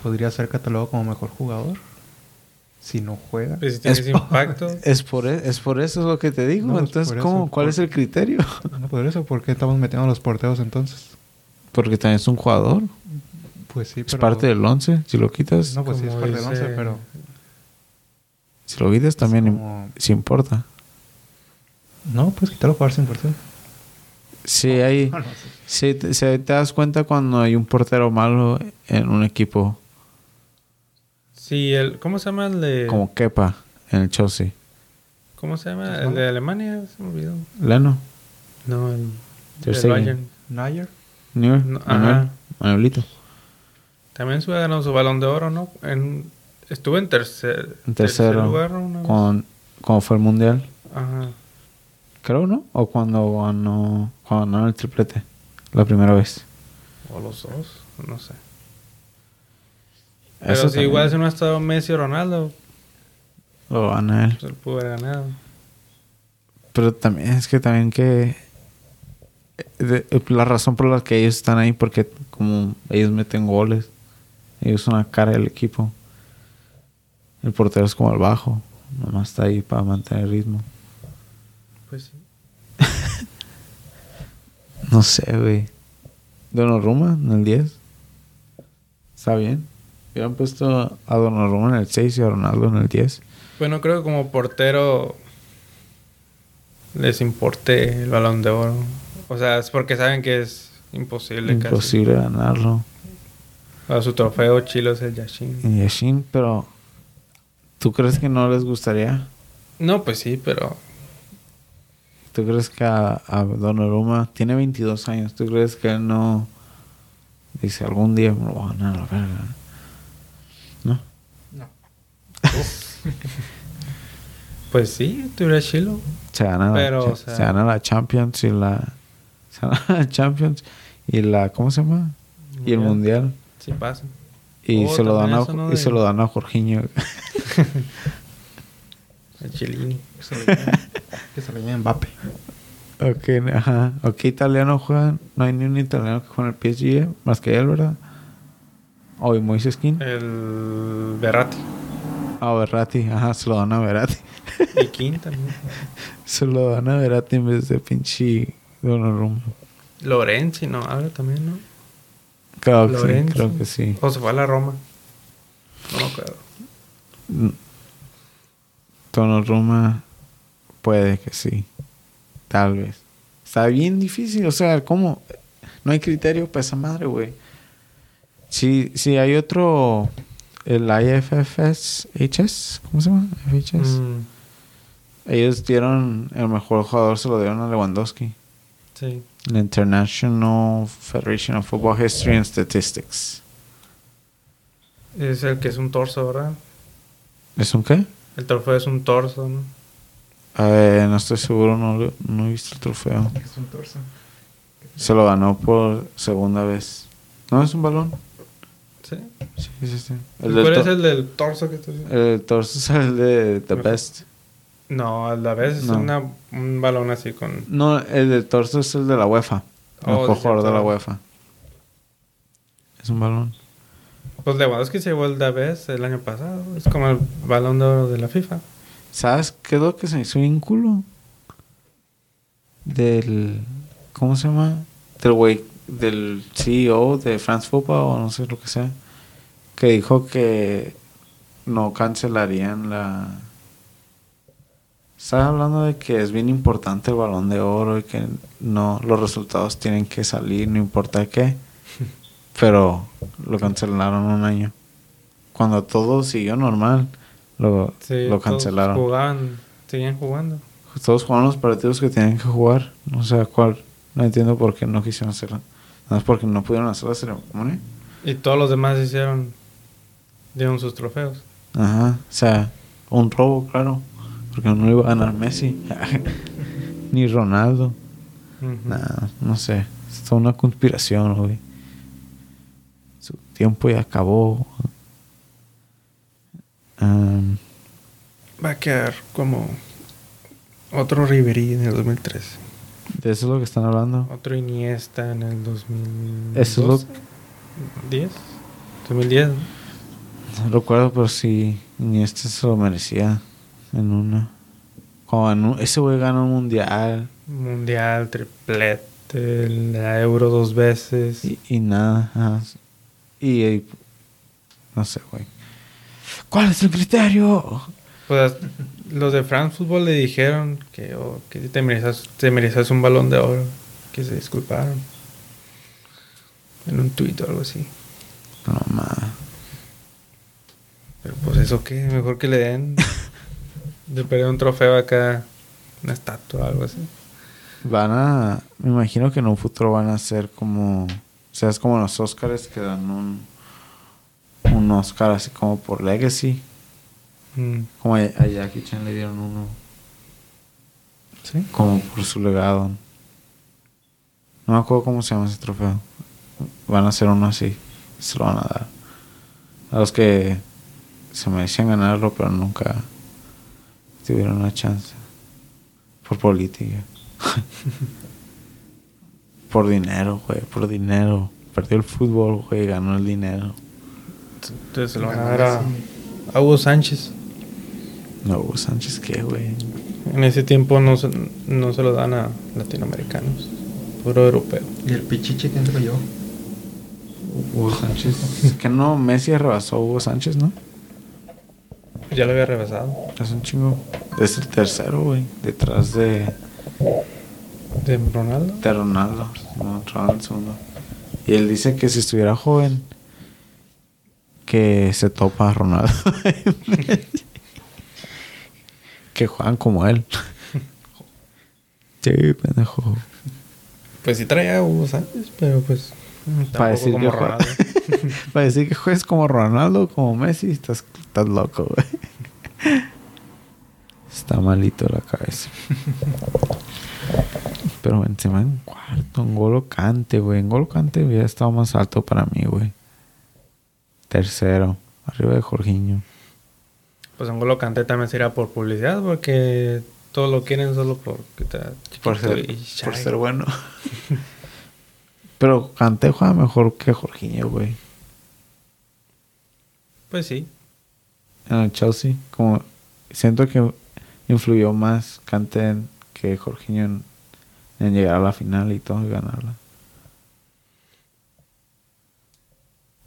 podría ser catalogado como mejor jugador si no juega. Pues si tienes Es- impacto. Es por, e- es por eso es lo que te digo. No, es entonces, por ¿cómo? eso, ¿cuál por- es el criterio? No por eso, ¿por qué estamos metiendo a los porteros entonces? Porque también es un jugador. Pues sí, Es pero... parte del 11. Si lo quitas, No, pues sí, es parte del dice- 11, pero... si lo quitas también como- sí importa. No, pues quitarlo jugar 100%. Sí, hay... No, no, sí. Sí, te, se- te das cuenta cuando hay un portero malo en un equipo Sí, el... ¿Cómo se llama el de... como Kepa en el Chelsea. ¿Cómo se llama? ¿Es El de Alemania. Se me olvidó. Leno. No, el... Ter el. Bayern. Manuel, ajá. Manuelito. También se ganó su balón de oro, ¿no? En... Estuvo en tercer, En tercero. lugar una vez. Con, cuando fue el mundial. Ajá. Creo, ¿no? O cuando ganó, cuando ganó el triplete. La primera vez. O los dos. No sé. Pero Eso si igual si no ha estado Messi o Ronaldo, Lo gana él. pues él pudo haber ganado. Pero también es que también que... de- la razón por la que ellos están ahí porque como ellos meten goles. Ellos son la cara del equipo. El portero es como el bajo. Nomás está ahí para mantener el ritmo. Pues sí. No sé, güey. Donnarumma en el 10. Está bien. Hubieran puesto a Donnarumma en el 6 y a Ronaldo en el 10. Bueno, creo que como portero les importe el balón de oro. O sea, es porque saben que es imposible, Imposible ganarlo. A su trofeo chilo es el Yashin. Yashin, pero... ¿Tú crees que no les gustaría? No, pues sí, pero ¿Tú crees que a, a Donnarumma tiene 22 años? ¿Tú crees que él no dice algún día me lo voy a ganar a la verga? ¿No? No. pues sí, tuviera chilo. Se gana, Pero, la, cha- o sea- se gana la Champions y la... Se gana la Champions y la... ¿Cómo se llama? Y el Mundial. Sí pasa. Y, Oh, se lo dan a, ¿no? y de- se lo dan a Jorginho. El Chilini. Que se lo lleve Mbappe. ok, ajá. Ok, italiano juegan. No hay ni un italiano que juegue en el PSG más que él, ¿verdad? O y Moises King. El Berratti. Ah, Verratti. Ajá, se lo dan a Verratti. Y King también. se lo dan a Verratti en vez de pinche Donnarumma. Lorenzi, ¿no? Ahora también, ¿no? Creo que sí, creo que sí. O se fue a la Roma. No me acuerdo. Mm. Donnarumma puede que sí. Tal vez. Está bien difícil. O sea, ¿cómo? No hay criterio para esa madre, güey. Si, si hay otro... El IFFS... HS, ¿Cómo se llama? FHS. Mm, Ellos dieron... El mejor jugador se lo dieron a Lewandowski. sí. La International Federation of Football History and Statistics. Es el que es un torso, ¿verdad? ¿Es un qué? El trofeo es un torso, ¿no? A ver, no estoy seguro, no, lo- no he visto el trofeo. Es un torso. Se lo ganó por segunda vez. ¿No es un balón? Sí. Sí, sí, sí. ¿Cuál del es el del torso que tú dices? el torso es el de The. Best. No, a la vez es No. una, un balón así con... No, el del torso es el de la UEFA. El Oh, jugador de la. UEFA. Es un balón. Pues Lewandowski se llevó el Daves el año pasado. Es como el balón de oro de la FIFA. ¿Sabes qué es lo que se hizo culo? Del. ¿Cómo se llama? Del güey. Del CEO de France Football o no sé lo que sea. Que dijo que no cancelarían la. Estaba hablando de que es bien importante el balón de oro y que no los resultados tienen que salir, no importa qué. Pero lo cancelaron un año. Cuando todo siguió normal, lo, Sí, lo todos cancelaron. Jugaban, seguían jugando. Todos jugaron los partidos que tenían que jugar. No sé cuál. No entiendo por qué no quisieron hacerla. Nada más porque no pudieron hacer la ceremonia. Y todos los demás hicieron... Dieron sus trofeos. Ajá, o sea, un robo, claro. Porque no iba a ganar Messi. Ni Ronaldo. Ujú. Nada, no sé. Es toda una conspiración, güey. Su tiempo ya acabó. Va a quedar como otro Ribery en el 2013. de eso es lo que están hablando. Otro Iniesta en el 2000. Eso es lo 10. 2010. No recuerdo, pero sí, Iniesta se lo merecía en una. Como en un- ese güey ganó un mundial Mundial, triplete, la Euro dos veces. y, y nada. ajá. Y, y- no sé, güey. ¿Cuál es el criterio? Pues los de France Football le dijeron que, oh, que te, merecías, te merecías un balón de oro. Que se disculparon. En un tuit o algo así. No, ma. Pero pues eso qué, mejor que le den de perder un trofeo acá, una estatua o algo así. Van a. Me imagino que en un futuro van a ser como. O sea, es como los Oscars que dan un. Un Oscar así como por Legacy. Mm, Como a, a Jackie Chan le dieron uno. ¿Sí? Como por su legado. No me acuerdo cómo se llama ese trofeo. Van a hacer uno así. Se lo van a dar. A los que se merecían ganarlo, pero nunca tuvieron una chance. Por política. por dinero, güey. Por dinero. Perdió el fútbol, güey. Ganó el dinero. Entonces se lo van a dar a, a Hugo Sánchez. No, Hugo Sánchez, ¿qué, güey? En ese tiempo no se, no se lo dan a latinoamericanos, puro europeo. Y el pichiche que entro yo. Hugo Sánchez. que no, Messi rebasó a Hugo Sánchez, ¿no? Ya lo había rebasado. Es un chingo. Es el tercero, güey. Detrás de, ¿De Ronaldo? de Ronaldo. No, Ronaldo segundo. Y él dice que si estuviera joven, que se topa a Ronaldo. que juegan como él. sí, pendejo. Pues sí traía Hugo Sánchez, pero pues Para decir, como que Ronaldo. para decir que juegues como Ronaldo, como Messi, estás, estás loco, güey. Está malito la cabeza. Pero encima en cuarto, en Golo Cante, güey. En Golo Cante hubiera estado más alto para mí, güey. Tercero, arriba de Jorginho. Pues un Golo Kanté también sería por publicidad, porque todos lo quieren solo por Por ser, y por ser bueno. Pero Cante juega mejor que Jorginho, güey. Pues sí. en el Chelsea. Como siento que influyó más Kanté que Jorginho en, en llegar a la final y todo y ganarla.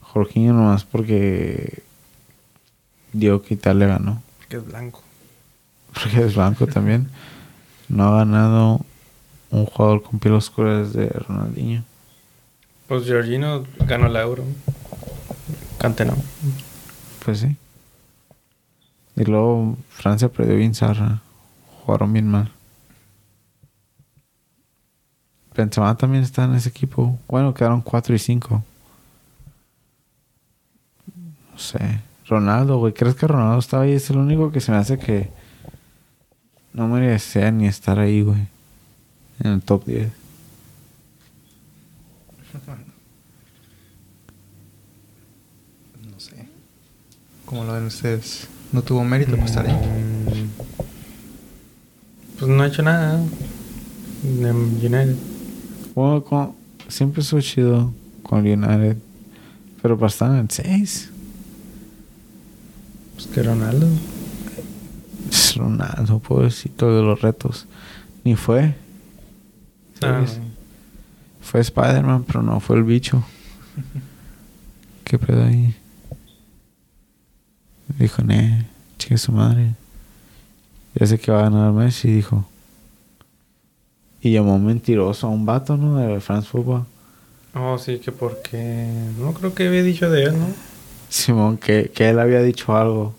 Jorginho nomás porque dio que Italia ganó. Porque es blanco. Porque es blanco también. No ha ganado un jugador con piel oscura desde Ronaldinho. Pues Giorgino ganó la Euro. Kanté no. Pues sí. Y luego Francia perdió bien zarra. Jugaron bien mal. Benzema también está en ese equipo. Bueno, quedaron 4 y 5. No sé. Ronaldo, güey. ¿Crees que Ronaldo estaba ahí? Es el único que se me hace que no merecía ni estar ahí, güey. En el top 10. ¿Cómo lo ven ustedes? ¿No tuvo mérito para estar ahí? Mm, Pues no ha hecho nada. United. Bueno, con- siempre estuvo chido con United. Pero para estar en el 6. Pues que Ronaldo. Es Ronaldo, pobrecito de los retos. Ni fue. Ah, ¿Sabes? Fue Spider-Man, pero no fue el bicho. ¿Qué pedo ahí? Dijo, ne, chique su madre. Ya sé que va a ganar Messi, dijo. Y llamó mentiroso a un vato, ¿no? De France Football. Oh, sí, que porque... No creo que había dicho de él, ¿no? Simón, que, que él había dicho algo.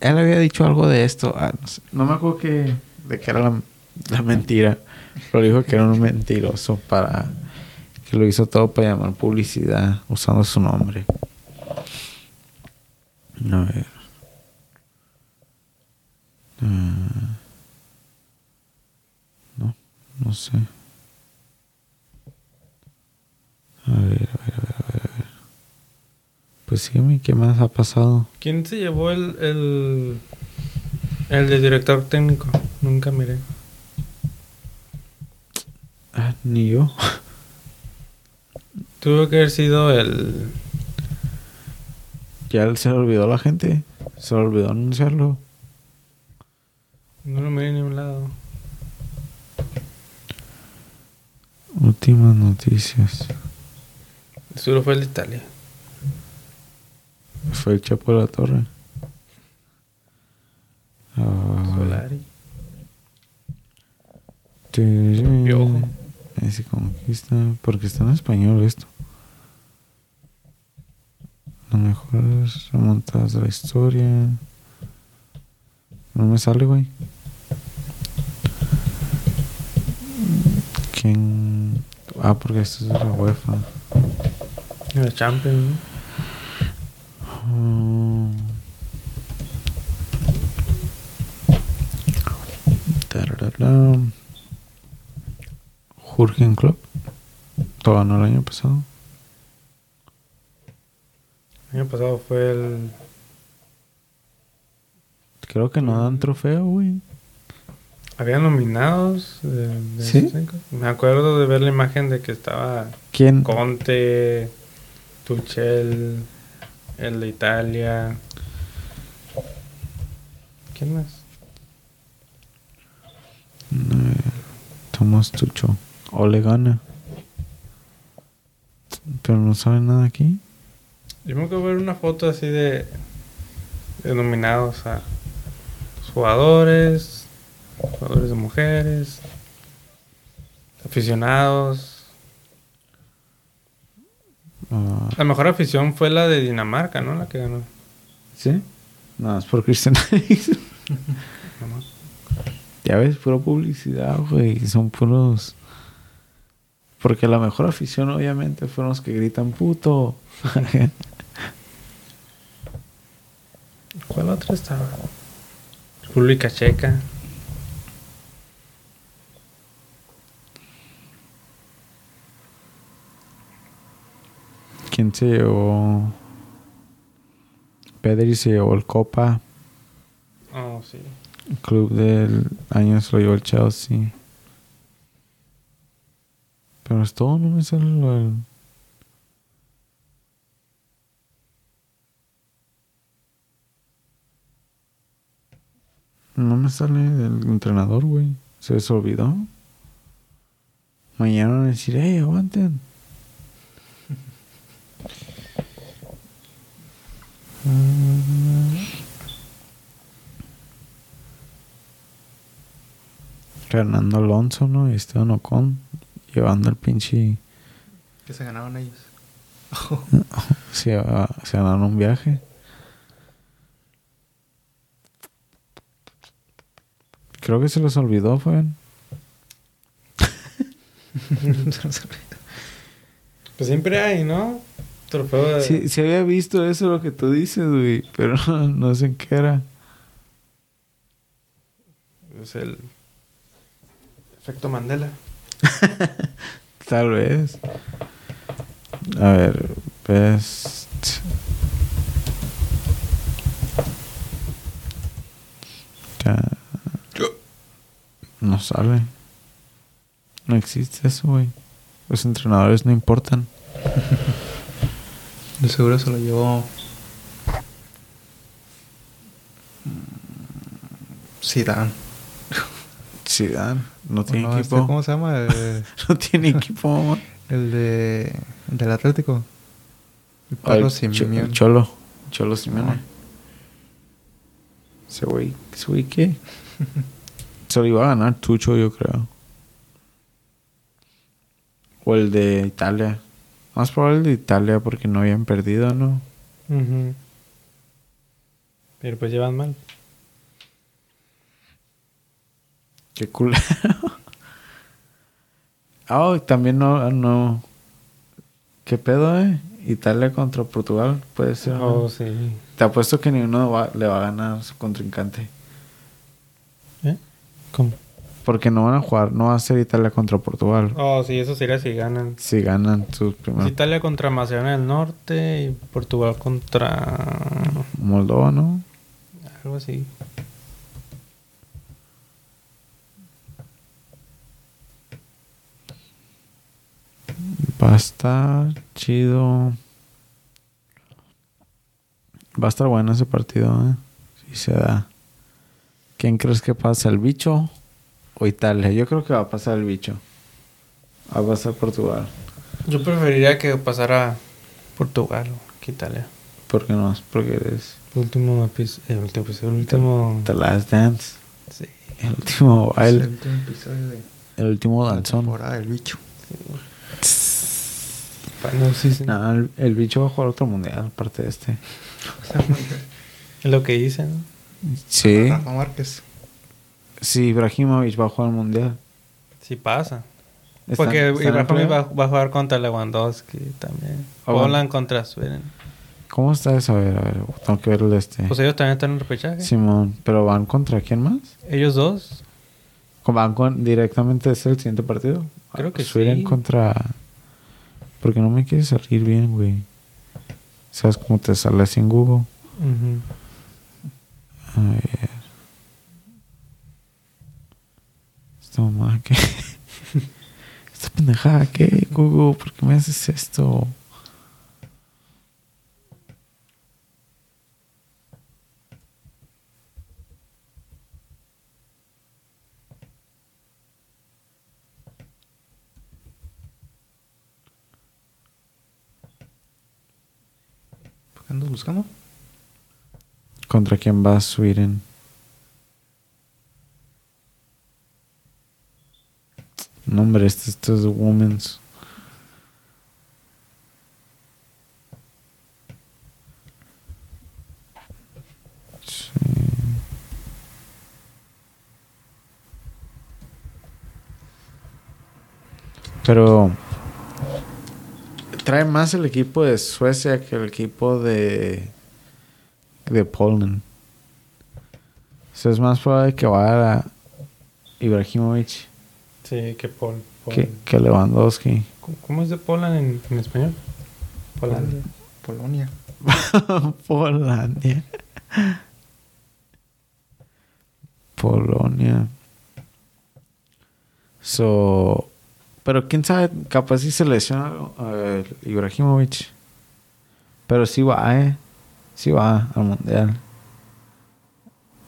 Él había dicho algo de esto. ah, no, sé. No me acuerdo que, de que era la, la mentira. Pero dijo que era un mentiroso para... Que lo hizo todo para llamar publicidad usando su nombre. A ver. Ah. no, no sé. A ver, a ver, a ver, a ver. a ver. Pues sígueme, ¿qué más ha pasado? ¿Quién se llevó el, el, el de director técnico? Nunca miré. Ah, ni yo. Tuvo que haber sido el... Ya se le olvidó a la gente. Se le olvidó anunciarlo. No lo miré en ningún lado. Últimas noticias. Seguro fue el de Italia. Fue el Chapo de la Torre. Ah, Solari. Piojo. Piojo. Ese conquista. Porque está en español esto. Las mejores remontadas de la historia. No me sale, güey. ¿Quién? Ah, porque esto es de la UEFA. El Champions. ¿no? Tararara. Jurgen Klopp. Todo ganó el año pasado. El año pasado fue el... Creo que no dan trofeo, güey. Había nominados. de- de ¿Sí? Me acuerdo de ver la imagen de que estaba ¿Quién? Conte, Tuchel, el de Italia. ¿Quién más? Eh, Tomás Tucho. Ole gana. Pero no sabe nada aquí. Yo me acuerdo ver una foto así de, de nominados a jugadores, jugadores de mujeres, aficionados. Ah, La mejor afición fue la de Dinamarca, ¿no? La que ganó. ¿Sí? Nada, es por. No, no. Ya ves, pura publicidad, güey. Son puros. Porque la mejor afición, obviamente, fueron los que gritan puto. ¿Cuál otra estaba? República Checa. ¿Quién se llevó? Pedri se llevó el Copa. Oh, sí. El club del año se lo llevó el Chelsea. Pero es todo, no me sale lo del- No me sale el entrenador, güey. Se les olvidó. Mañana van a decir, hey, aguanten. Fernando Alonso, ¿no? Y Esteban Ocon llevando el pinche. Que se ganaban ellos. Se, se ganaron un viaje. Creo que se los olvidó, fue. Pues siempre hay, ¿no? Trofeo de... Sí, sí había visto eso lo que tú dices, güey, pero no sé en qué era. Es el efecto Mandela. Tal vez. A ver, best. No sale. No existe eso, güey. Los entrenadores no importan. De seguro se lo llevó. Zidane. Zidane no tiene No, este, equipo. ¿Cómo se llama? El, No tiene equipo, mamá. el de. El del Atlético. El Pablo Simeone. Cholo. Cholo Simeone. Ese güey. ¿Ese güey qué? Se lo iba a ganar Tucho, yo creo. O el de Italia. Más probable el de Italia porque no habían perdido, ¿no? Pero pues llevan mal. Qué culero. Ah, oh, también no, no. ¿Qué pedo, eh? Italia contra Portugal, puede ser. ¿no? Oh, sí. Te apuesto que ninguno va- le va a ganar a su contrincante. ¿Cómo? Porque no van a jugar, no va a ser Italia contra Portugal. Oh, sí, eso sería si ganan. Si ganan sus primeros. Italia contra Macedonia del Norte y Portugal contra Moldova, ¿no? algo así. Va a estar chido. Va a estar bueno ese partido, ¿eh? Si se da. ¿Quién crees que pasa? ¿El bicho o Italia? Yo creo que va a pasar el bicho. Va a pasar Portugal. Yo preferiría que pasara Portugal que Italia. ¿Por qué no? Porque eres El último episodio, el último, episodio, el último... The Last Dance. Sí. El último Es el baile. último episodio de El último danzón. temporada del bicho. Bueno, sí, sí. No, el, el bicho va a jugar otro mundial, aparte de este. Es lo que dicen. ¿no? Sí. Rafa Márquez. Sí, Ibrahimovic va a jugar el mundial. Sí pasa. Porque Ibrahimovic va, a jugar contra Lewandowski también. Bueno. Poland contra Sweden. ¿Cómo está eso? A ver, a ver. Tengo que ver el este. Pues ellos también están en repechaje. Simón, pero van contra quién más? Ellos dos. Van con directamente es el siguiente partido. Creo que Sweden sí. contra. Porque no me quiere salir bien, güey. ¿Sabes cómo te sale en Google? Ujú. A ver. Que. Esta pendejada que, Google, ¿por qué me haces esto? ¿Por qué andas buscando? ¿Contra quién va Sweden? No, hombre, este, esto es Women's. Pero trae más el equipo de Suecia que el equipo de de Poland. O sea, es más probable que vaya a Ibrahimovic Sí, que Pol. Pol- que, que Lewandowski. ¿Cómo- ¿Cómo es de Poland en, en español? Polandia. Polonia. Polandia. Polonia. So, pero quién sabe, capaz si se lesiona eh, Ibrahimovic. Pero sí va, eh. Sí va al mundial.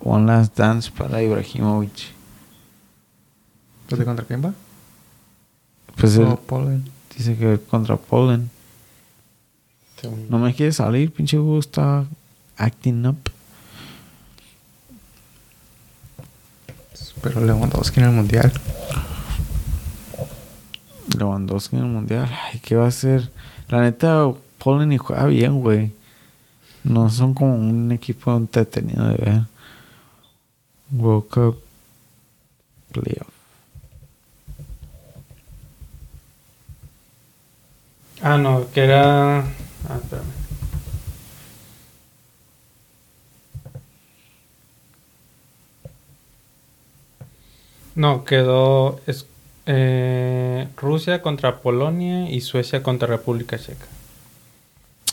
One last dance para Ibrahimovic. ¿Pues de contra quién va? Pues Poland. dice que contra Poland. Según- No me quiere salir, pinche Hugo está acting up. Pero Lewandowski en el mundial. Lewandowski en el mundial. Ay, ¿qué va a hacer? La neta, Poland y juega bien, güey. No son como un equipo entretenido de ver. World Cup Playoff. Ah, no, que era. Ah, espérame. No, quedó es- eh, Rusia contra Polonia y Suecia contra República Checa.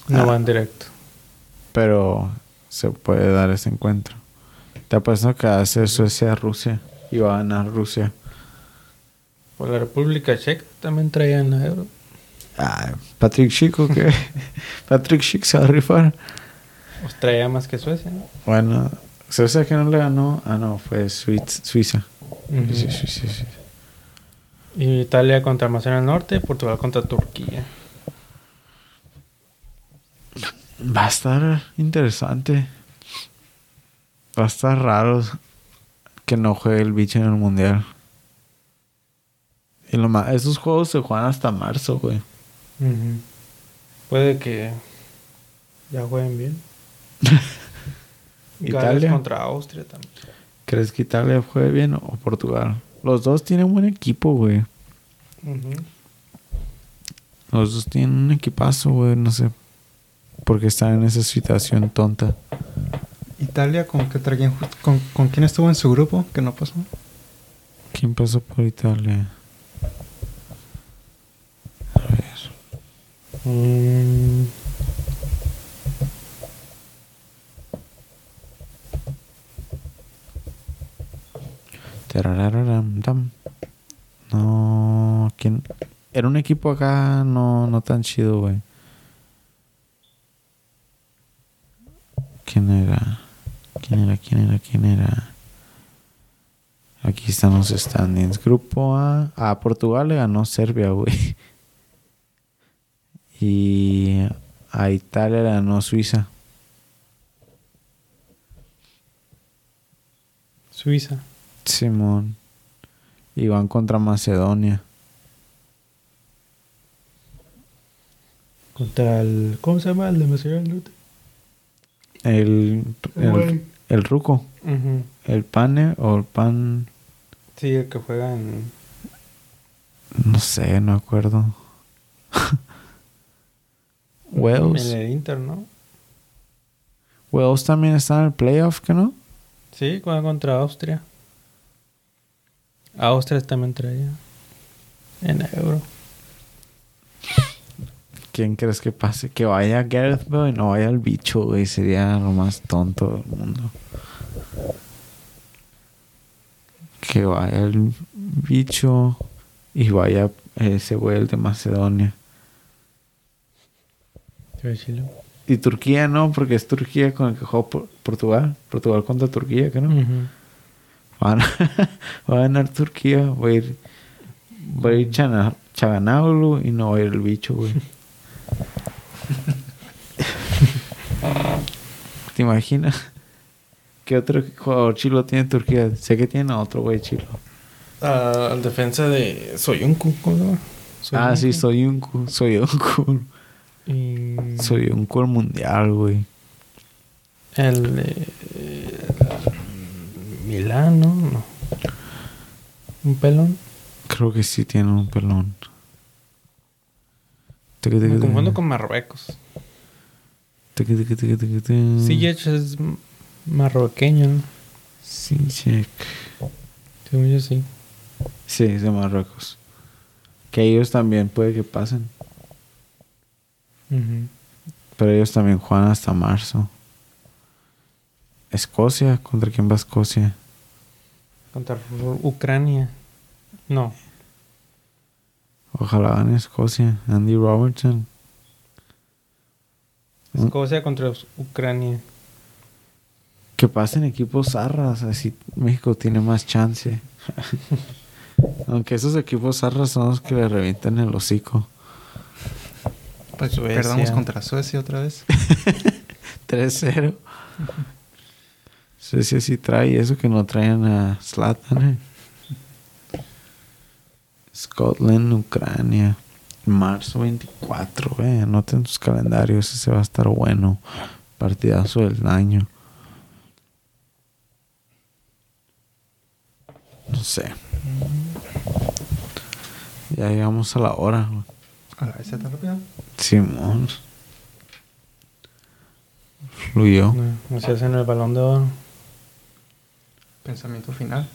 No Ah. van directo. Pero se puede dar ese encuentro. Te apuesto que hace Suecia-Rusia. Y va a ganar Rusia. Por la República Checa también traían la euro. Ah, Patrick Chico, ¿qué? Patrick Chico se va a rifar. Pues traía más que Suecia, ¿no? Bueno, Suecia que no le ganó. Ah, no, fue Suiz- Suiza. Ujú. Sí, sí, sí, sí. Y Italia contra Macedonia del Norte, Portugal contra Turquía. Va a estar interesante. Va a estar raro que no juegue el bicho en el mundial. Y lo más, esos juegos se juegan hasta marzo, güey. Puede que ya jueguen bien. Italia. contra Austria también. ¿Crees que Italia juegue bien o Portugal? Los dos tienen buen equipo, güey. Los dos tienen un equipazo, güey. No sé por qué están en esa situación tonta. Italia, ¿con, qué traían con, ¿con quién estuvo en su grupo? Que no pasó. ¿Quién pasó por Italia? A ver. Mm. No, ¿quién? Era un equipo acá no, no tan chido, güey. ¿Quién era? ¿Quién era? ¿Quién era? ¿Quién era? Aquí están los standings. Grupo A. A Portugal le ganó Serbia, güey. Y a Italia le ganó Suiza. Suiza. Simón. Y van contra Macedonia. Contra el. ¿Cómo se llama? El de Macedonia del Norte. El, el, el ruco. El pane o el pan. Sí, el que juega en. No sé, no me acuerdo. Wales. En el Inter, ¿no? Wales también está en el playoff, ¿que no? Sí, juega contra Austria. Austria también traía. En euro. ¿Quién crees que pase? Que vaya Gareth y no vaya el bicho, güey. Sería lo más tonto del mundo. Que vaya el bicho y vaya ese güey, el de Macedonia. Y Turquía no, porque es Turquía con el que jugó Por- Portugal. Portugal contra Turquía, que no. Van a, va a ganar Turquía. Va a ir, va a ir Chana- y no va a ir el bicho, güey. ¿Te imaginas? ¿Qué otro jugador chilo tiene Turquía? Sé que tiene a otro güey chilo. Ah, al defensa de Soyuncu, ¿cómo se llama? Ah, sí, Soyuncu. soy un cu. Soy un cu. Y Soy un cu al mundial, güey. el de Milán, ¿no? No. Un pelón. Creo que sí tiene un pelón. Me confundo con Marruecos. Ziyech es marroqueño, ¿no? Según yo sí. Sí, es de Marruecos. Que ellos también puede que pasen. Pero ellos también juegan hasta marzo. Escocia, ¿contra quién va Escocia? Contra Ucrania. No. Ojalá gane Escocia. Andy Robertson. Mm. Escocia contra Ucrania. Que pasen equipos zarras, así México tiene más chance. Aunque esos equipos zarras son los que le revientan el hocico. Pues Suecia. perdamos contra Suecia otra vez. 3-0. Suecia sí trae eso que no traen a Zlatan. eh. Scotland, Ucrania. Marzo 24, eh. Anoten sus calendarios, ese va a estar bueno. Partidazo del año. No sé. Ya llegamos a la hora. A la vez tan rápido. Simón. Fluyó. No, no se hacen el balón de oro. Pensamiento final.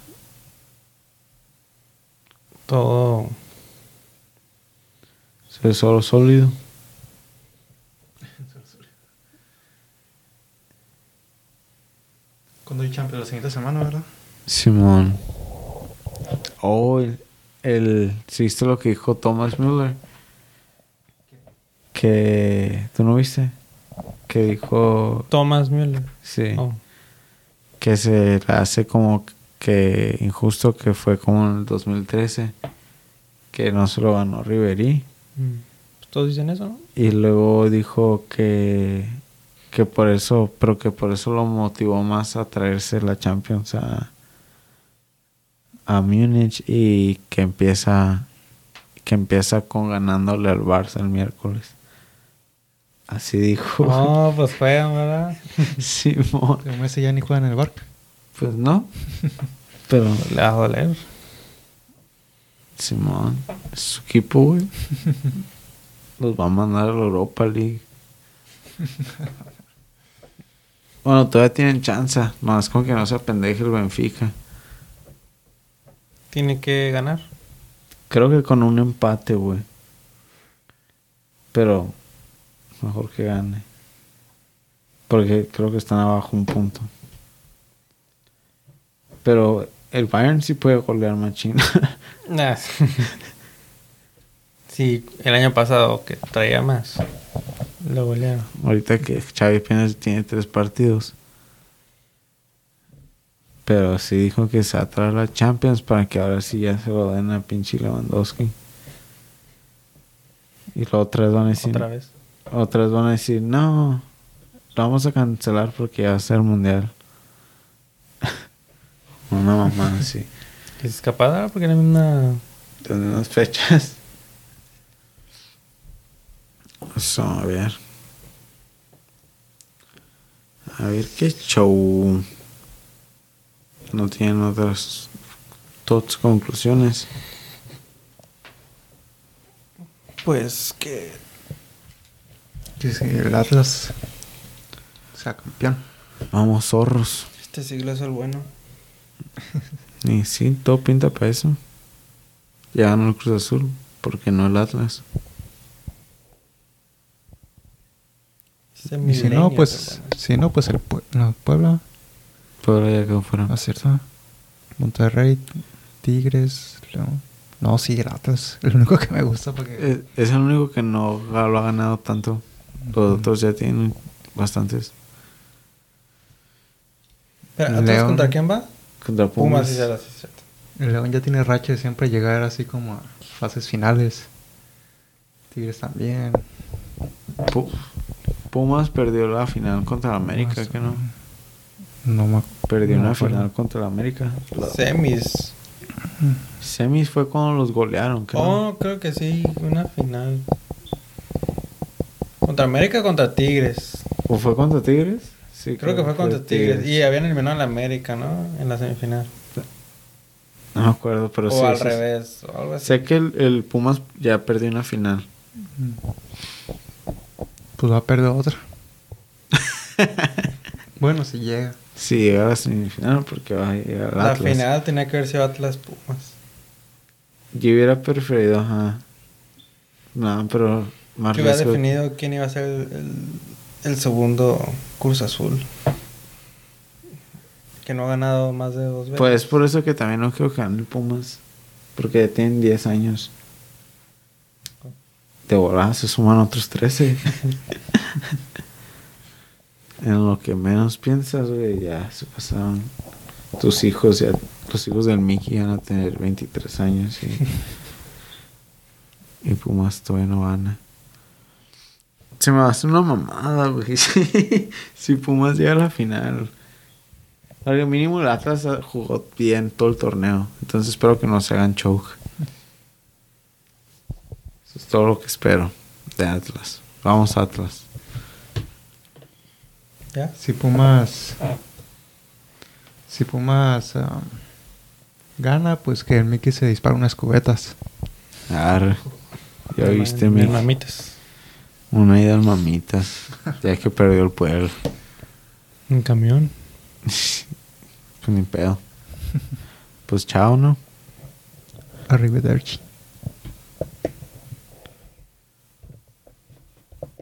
Todo. Se solo sólido. Cuando hay Champions la siguiente semana, ¿verdad? Simón. Oh, el, el. ¿sí ¿Viste lo que dijo Thomas Müller? Que. ¿Tú no viste? Que dijo. Thomas Müller. Sí. Oh. Que se hace como que injusto que fue como en el 2013. Que no se lo ganó Ribery. Mm. Pues todos dicen eso, ¿no? Y luego dijo que, que por eso, pero que por eso lo motivó más a traerse la Champions a, a Múnich y que empieza, que empieza con ganándole al Barça el miércoles. Así dijo. No, pues juegan, ¿verdad? Simón. Pero Messi ya ni juega en el Barca. Pues no. Pero Le va a doler. Simón, es su equipo, güey. los va a mandar a la Europa League. bueno, todavía tienen chance. Más con que no se apendeje el Benfica. Tiene que ganar. Creo que con un empate, güey. Pero mejor que gane. Porque creo que están abajo un punto. Pero el Bayern sí puede golear machina. Nah. sí, el año pasado que traía más. Lo golearon. Ahorita que Xavi apenas tiene tres partidos. Pero sí dijo que se va a traer la Champions para que ahora sí ya se lo den a pinche Lewandowski. Y luego otras van a decir... Otra vez. Otras van a decir, no, lo vamos a cancelar porque ya va a ser mundial. Una mamá así. Se escapada porque era una. De unas fechas. Eso, a ver. A ver qué show. No tienen otras todas conclusiones. Pues que. Que si el Atlas sea campeón. Vamos, zorros. Este siglo es el bueno. Y sí, todo pinta para eso. Ya ganó el Cruz Azul, porque no el Atlas. Y si no, es pues, bueno. si no, pues el Pue- no, Puebla, Pero ya quedó fuera. ¿no es cierto? Monterrey, Tigres, León. No, sí, el Atlas. El único que me gusta porque... Es, es el único que no lo ha ganado tanto. Los otros ya tienen bastantes. Pero, ¿Atlas León. contra quién va? Contra Pumas, Pumas. sí, sí, sí, sí. El León ya tiene racha de siempre llegar así como a fases finales. Tigres también. Pu- Pumas perdió la final contra la América, Pumas, que no. No me Perdió no me una acuerdo. final contra la América. Semis. Semis fue cuando los golearon, creo. Oh, creo que sí, una final. Contra América contra Tigres. ¿O fue contra Tigres? Sí, Creo que fue contra Tigres. Y habían eliminado a la América, ¿no? En la semifinal. No me acuerdo, pero o sí. al sí, revés, o algo así. Sé que el, el Pumas ya perdió una final. Pues va a perder otra. bueno, si llega. Sí, llega a la semifinal porque va a llegar al La Atlas. final tenía que haber sido Atlas Pumas. Yo hubiera preferido, ajá. No, pero más Que hubiera definido quién iba a ser el, el- el segundo Cruz Azul. Que no ha ganado más de dos veces. Pues por eso que también no creo que gane el Pumas. Porque tienen 10 años. De volada se suman otros 13. en lo que menos piensas, güey, ya se pasaron. Tus hijos, ya, los hijos del Mickey van a tener 23 años y, y Pumas todavía no gana. Se me va a hacer una mamada, güey. si Pumas llega a la final. Porque mínimo el Atlas jugó bien todo el torneo. Entonces espero que no se hagan choke. Eso es todo lo que espero de Atlas. Vamos Atlas. ¿Ya? Si Pumas. Si Pumas ah, gana, pues que el Mickey se dispara unas cubetas. Arre. Ya viste mi mis mamitas. Una ida al mamitas. Ya que perdió el pueblo. Un camión. Pues ni pedo. Pues chao, ¿no? Arrivederci.